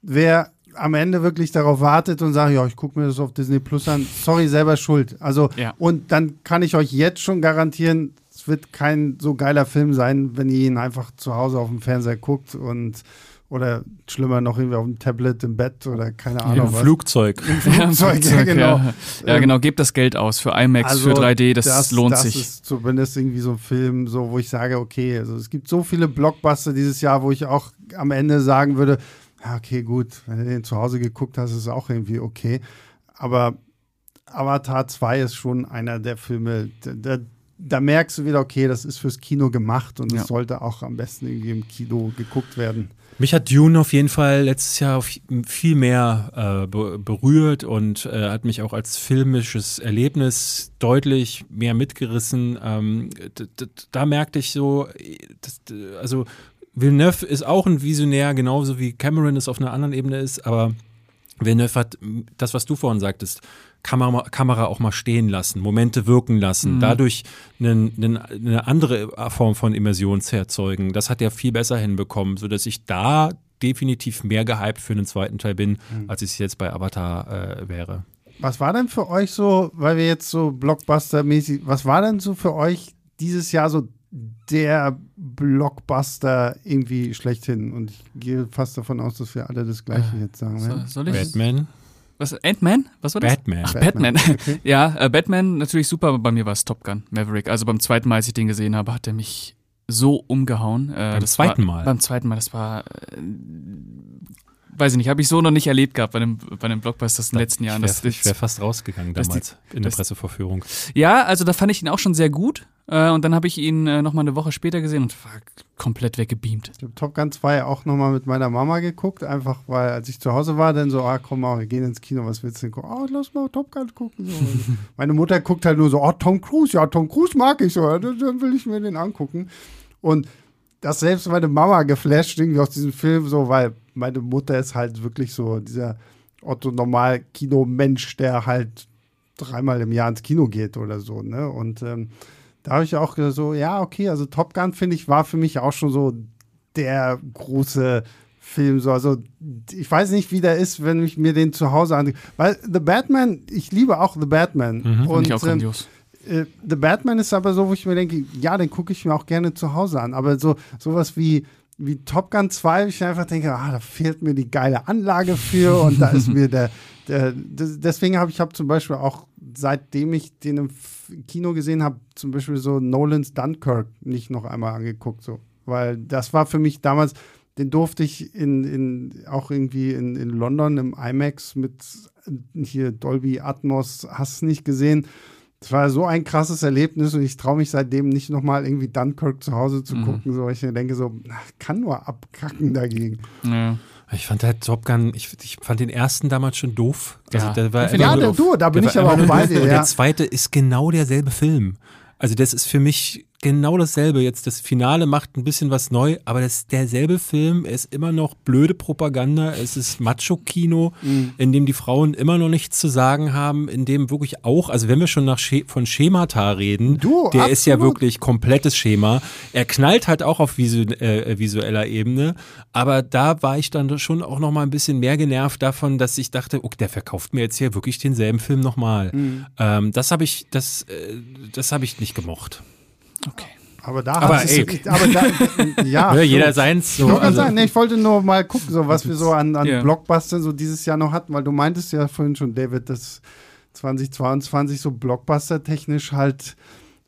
wer am Ende wirklich darauf wartet und sagt, ja, ich gucke mir das auf Disney Plus an, sorry, selber schuld. Also, Ja. und dann kann ich euch jetzt schon garantieren, es wird kein so geiler Film sein, wenn ihr ihn einfach zu Hause auf dem Fernseher guckt und oder schlimmer noch irgendwie auf dem Tablet im Bett oder keine Ahnung Im was. Flugzeug. (laughs) Flugzeug, ja, genau. Ja, ja genau. Gebt das Geld aus für IMAX, für 3D, das, lohnt das sich. Das ist zumindest irgendwie so ein Film, so, wo ich sage, okay, also es gibt so viele Blockbuster dieses Jahr, wo ich auch am Ende sagen würde, ja, okay, gut, wenn du den zu Hause geguckt hast, ist es auch irgendwie okay. Aber Avatar 2 ist schon einer der Filme, da, da, da merkst du wieder, okay, das ist fürs Kino gemacht und es Ja. sollte auch am besten irgendwie im Kino geguckt werden. Mich hat Dune auf jeden Fall letztes Jahr viel mehr äh, be berührt und äh, hat mich auch als filmisches Erlebnis deutlich mehr mitgerissen. Ähm, da merkte ich so, d- also Villeneuve ist auch ein Visionär, genauso wie Cameron es auf einer anderen Ebene ist, aber Villeneuve hat das, was du vorhin sagtest, Kamera, Kamera auch mal stehen lassen, Momente wirken lassen, dadurch einen, einen, eine andere Form von Immersion zu erzeugen. Das hat er viel besser hinbekommen, sodass ich da definitiv mehr gehypt für einen zweiten Teil bin, als ich es jetzt bei Avatar äh, wäre. Was war denn für euch so, weil wir jetzt so Blockbuster-mäßig, was war denn so für euch dieses Jahr so der Blockbuster irgendwie schlechthin? Und ich gehe fast davon aus, dass wir alle das Gleiche jetzt sagen. So, werden. soll ich? Batman? Was? Ant-Man? Was war das? Batman. Ach, Batman. (laughs) Okay. Ja, äh, Batman natürlich super, aber bei mir war es Top Gun, Maverick. Also beim zweiten Mal, als ich den gesehen habe, hat er mich so umgehauen. Äh, Beim das zweiten war, Mal? Beim zweiten Mal, das war, äh, weiß ich nicht, habe ich so noch nicht erlebt gehabt bei den, bei den Blockbusters in den letzten Jahren. Ich Das, wäre wär fast rausgegangen das die- damals in der Presseverführung. ja, also da fand ich ihn auch schon sehr gut. Äh, und dann habe ich ihn äh, noch mal eine Woche später gesehen und war komplett weggebeamt. Ich habe Top Gun 2 auch nochmal mit meiner Mama geguckt, einfach weil, als ich zu Hause war, dann so, ah, komm mal, wir gehen ins Kino, was willst du denn gucken? Oh, lass mal Top Gun gucken. So. (laughs) Meine Mutter guckt halt nur so, oh, Tom Cruise, ja, Tom Cruise mag ich so, dann will ich mir den angucken. Und das selbst meine Mama geflasht irgendwie aus diesem Film, so, weil meine Mutter ist halt wirklich so dieser Otto-Normal-Kino-Mensch, der halt dreimal im Jahr ins Kino geht oder so, ne? Und ähm, da habe ich auch so, ja, okay, also Top Gun, finde ich, war für mich auch schon so der große Film. So, also ich weiß nicht, wie der ist, wenn ich mir den zu Hause an. Weil The Batman, ich liebe auch The Batman. Finde Und ich auch ähm, grandios. Äh, The Batman ist aber so, wo ich mir denke, ja, den gucke ich mir auch gerne zu Hause an. Aber so sowas wie, wie Top Gun 2, wo ich einfach denke, ah, da fehlt mir die geile Anlage für und da ist (laughs) mir der, der deswegen habe ich hab zum Beispiel auch, seitdem ich den im Kino gesehen habe, zum Beispiel so Nolans Dunkirk nicht noch einmal angeguckt, so. Weil das war für mich damals, den durfte ich in, in auch irgendwie in, in London im IMAX mit hier Dolby Atmos, hast nicht gesehen. Das war so ein krasses Erlebnis und ich traue mich seitdem nicht nochmal irgendwie Dunkirk zu Hause zu gucken, so weil ich mir denke, so, kann nur abkacken dagegen. Ja. Ich fand halt Top Gun, ich, ich fand den ersten damals schon doof. Also Ja, der war Ja, auch der, doof. du, da bin Der ich aber auch bei dir, Und ja. der zweite ist genau derselbe Film. Also das ist für mich genau dasselbe. Jetzt das Finale macht ein bisschen was neu, aber das ist derselbe Film. Er ist immer noch blöde Propaganda. Es ist Macho-Kino, Mhm. in dem die Frauen immer noch nichts zu sagen haben, in dem wirklich auch, also wenn wir schon nach Sche von Schemata reden, Du, der ist ja absolut. wirklich komplettes Schema. Er knallt halt auch auf visu äh, visueller Ebene, aber da war ich dann schon auch noch mal ein bisschen mehr genervt davon, dass ich dachte, okay, der verkauft mir jetzt hier wirklich denselben Film nochmal. Mhm. Ähm, das habe ich, das, äh, das habe ich nicht gemocht. Okay. Aber da Aber ey. aber da, (laughs) ja, Ne, jeder so. seins Ich so. wollte gerade Also, sagen, nee, ich wollte nur mal gucken, so was wir so an, an Ja. Blockbustern so dieses Jahr noch hatten, weil du meintest ja vorhin schon, David, dass 2022 so Blockbuster-technisch halt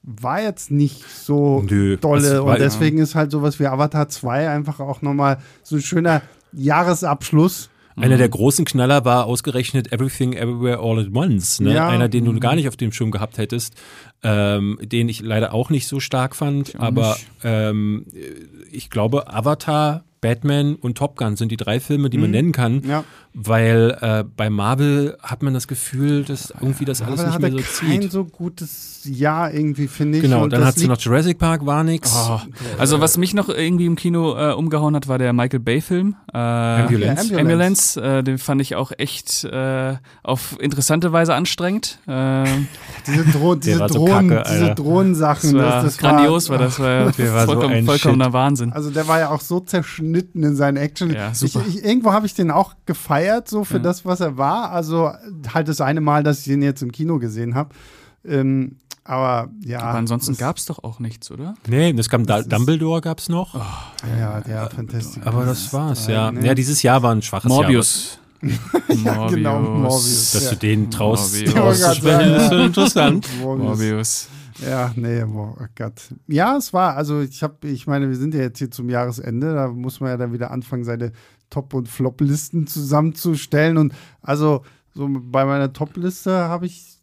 war jetzt nicht so Nö, dolle war- und deswegen ist halt sowas wie Avatar 2 einfach auch nochmal so ein schöner Jahresabschluss. Einer der großen Knaller war ausgerechnet Everything Everywhere All at Once. Ne? Ja. Einer, den du gar nicht auf dem Schirm gehabt hättest, ähm, den ich leider auch nicht so stark fand. aber ähm, ich glaube, Avatar, Batman und Top Gun sind die drei Filme, die man nennen kann. Ja. Weil äh, bei Marvel hat man das Gefühl, dass irgendwie das alles Aber nicht mehr so kein zieht. so gutes Jahr irgendwie, finde ich. Genau, Und dann hat sie noch Jurassic Park, war nix. Oh. Also was mich noch irgendwie im Kino äh, umgehauen hat, war der Michael Bay-Film. Äh, Ambulance. Ja, Ambulance, äh, den fand ich auch echt äh, auf interessante Weise anstrengend. Äh, (laughs) Diese, Dro diese, war so Drohnen, kacke, diese Alter. das Drohnensachen. war das, das grandios, war, (laughs) war das war so vollkommen, ein vollkommener Shit. Wahnsinn. Also der war ja auch so zerschnitten in seinen Action. Ja, super. Ich, ich, irgendwo habe ich den auch gefeiert, so für Ja. das, was er war. Also halt das eine Mal, dass ich den jetzt im Kino gesehen habe. Ähm, aber ja. Aber ansonsten gab es doch auch nichts, oder? Nee, das kam da, Das Dumbledore gab's noch. Ja, der Fantastic. aber das war's, ja. ne? Ja, dieses Jahr war ein schwaches Morbius. (laughs) Ja, genau, Morbius. Jahr. Dass Ja. du den traust, Morbius. rauszusprechen, Ja, ist schon interessant. Morbius. Morbius. Ja, nee, oh Gott. Ja, es war, also ich habe, ich meine, wir sind ja jetzt hier zum Jahresende, da muss man ja dann wieder anfangen, seine Top- und Flop-Listen zusammenzustellen. Und also so bei meiner Top-Liste habe ich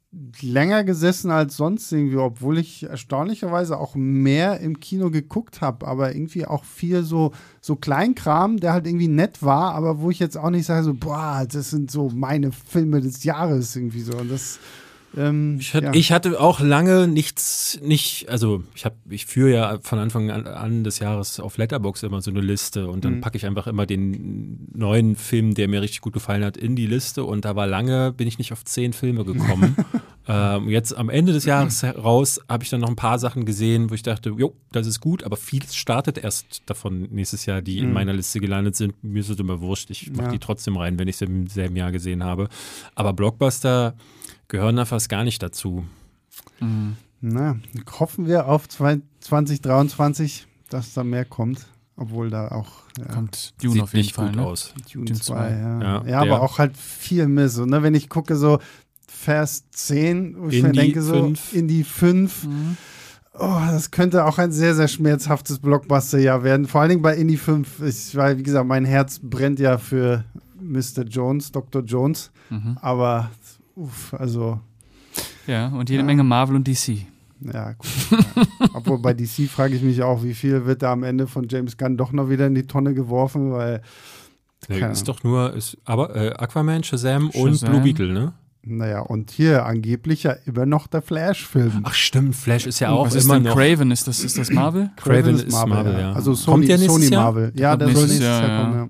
länger gesessen als sonst irgendwie, obwohl ich erstaunlicherweise auch mehr im Kino geguckt habe, aber irgendwie auch viel so, so Kleinkram, der halt irgendwie nett war, aber wo ich jetzt auch nicht sage, so, boah, das sind so meine Filme des Jahres irgendwie so. Und das ähm, Ich hatte, ja. ich hatte auch lange nichts, nicht, also ich habe, ich führe ja von Anfang an, an des Jahres auf Letterbox immer so eine Liste und dann Mhm. packe ich einfach immer den neuen Film, der mir richtig gut gefallen hat, in die Liste und da war lange, bin ich nicht auf zehn Filme gekommen. (laughs) ähm, jetzt am Ende des Jahres heraus habe ich dann noch ein paar Sachen gesehen, wo ich dachte, jo, das ist gut, aber vieles startet erst davon nächstes Jahr, die in Mhm. meiner Liste gelandet sind. Mir ist es immer wurscht, ich mache Ja. die trotzdem rein, wenn ich sie im selben Jahr gesehen habe. Aber Blockbuster gehören da fast gar nicht dazu. Mhm. Na, hoffen wir auf zwei- 2023, dass da mehr kommt. Obwohl da auch ja, Kommt Dune Sieht auf jeden nicht Fall. gut Ne? aus. Dune Dune 2. zwei. Ja, Ja, ja, aber auch halt viel Miss. Und, ne, wenn ich gucke, so Vers 10, wo ich mir denke, so fünf. in die 5. Mhm. Oh, das könnte auch ein sehr, sehr schmerzhaftes Blockbuster-Jahr werden. Vor allen Dingen bei Indie 5. Ich, weil, wie gesagt, mein Herz brennt ja für Mr. Jones, Dr. Jones. Mhm. Aber, uff, also, Ja, und jede Ja. Menge Marvel und DC. Ja, gut. ja. Obwohl bei DC (laughs) frage ich mich auch, wie viel wird da am Ende von James Gunn doch noch wieder in die Tonne geworfen, weil, Nee, Keine ist doch nur, ist, aber äh, Aquaman, Shazam, und Shazam. Blue Beetle, ne? naja, und hier angeblich ja immer noch der Flash-Film. Ach stimmt, Flash ist ja auch Was ist immer denn noch. Craven? Ist das, ist das Marvel? Craven ist Marvel, ja. Also Kommt Sony, Sony Jahr? Marvel. Ja, kommt der soll nächstes nächstes Jahr, Jahr, kommen, ja.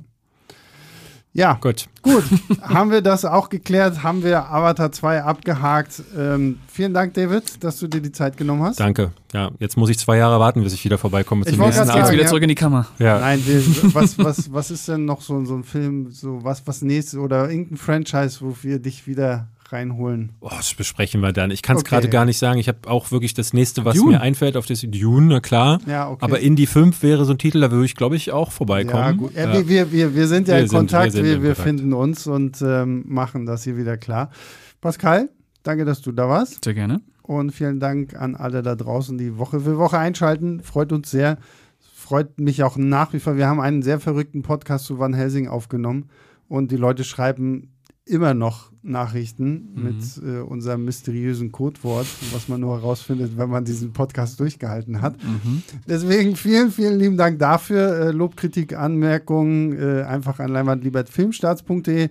Ja, Gut. gut. (laughs) haben wir das auch geklärt? Haben wir Avatar 2 abgehakt? Ähm, vielen Dank, David, dass du dir die Zeit genommen hast. Danke. Ja, jetzt muss ich zwei Jahre warten, bis ich wieder vorbeikomme Ich zum wollte nächsten Jetzt wieder ja. zurück in die Kammer. Ja. Nein, wir, was, was, was ist denn noch so, so ein Film, so was, was nächstes oder irgendein Franchise, wo wir dich wieder reinholen? Oh, das besprechen wir dann. Ich kann es Okay. gerade gar nicht sagen. Ich habe auch wirklich das nächste, was Dune. mir einfällt, auf das Dune, na klar. Ja, okay. Aber Indie 5 wäre so ein Titel, da würde ich, glaube ich, auch vorbeikommen. Ja, gut. Ja. Wir, wir, wir, wir sind ja Wir in sind- Kontakt, wir sind wir, wir Kontakt. finden uns und ähm, machen das hier wieder klar. Pascal, danke, dass du da warst. Sehr gerne. Und vielen Dank an alle da draußen, die Woche für Woche einschalten. Freut uns sehr. Freut mich auch nach wie vor. Wir haben einen sehr verrückten Podcast zu Van Helsing aufgenommen und die Leute schreiben immer noch Nachrichten Mhm. mit äh, unserem mysteriösen Codewort, was man nur herausfindet, wenn man diesen Podcast durchgehalten hat. Mhm. Deswegen vielen, vielen lieben Dank dafür. Äh, Lob, Kritik, Anmerkungen äh, einfach an leinwandliebertfilmstarts.de.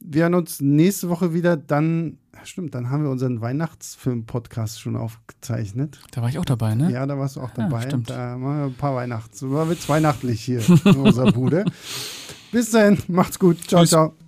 Wir hören uns nächste Woche wieder. Dann, stimmt, dann haben wir unseren Weihnachtsfilm-Podcast schon aufgezeichnet. Da war ich auch dabei, ne? Ja, da warst du auch Ja, dabei. stimmt. Da machen wir ein paar Weihnachts. War wird's weihnachtlich hier (laughs) in unserer Bude. Bis dahin, macht's gut. Ciao, Tschüss. ciao.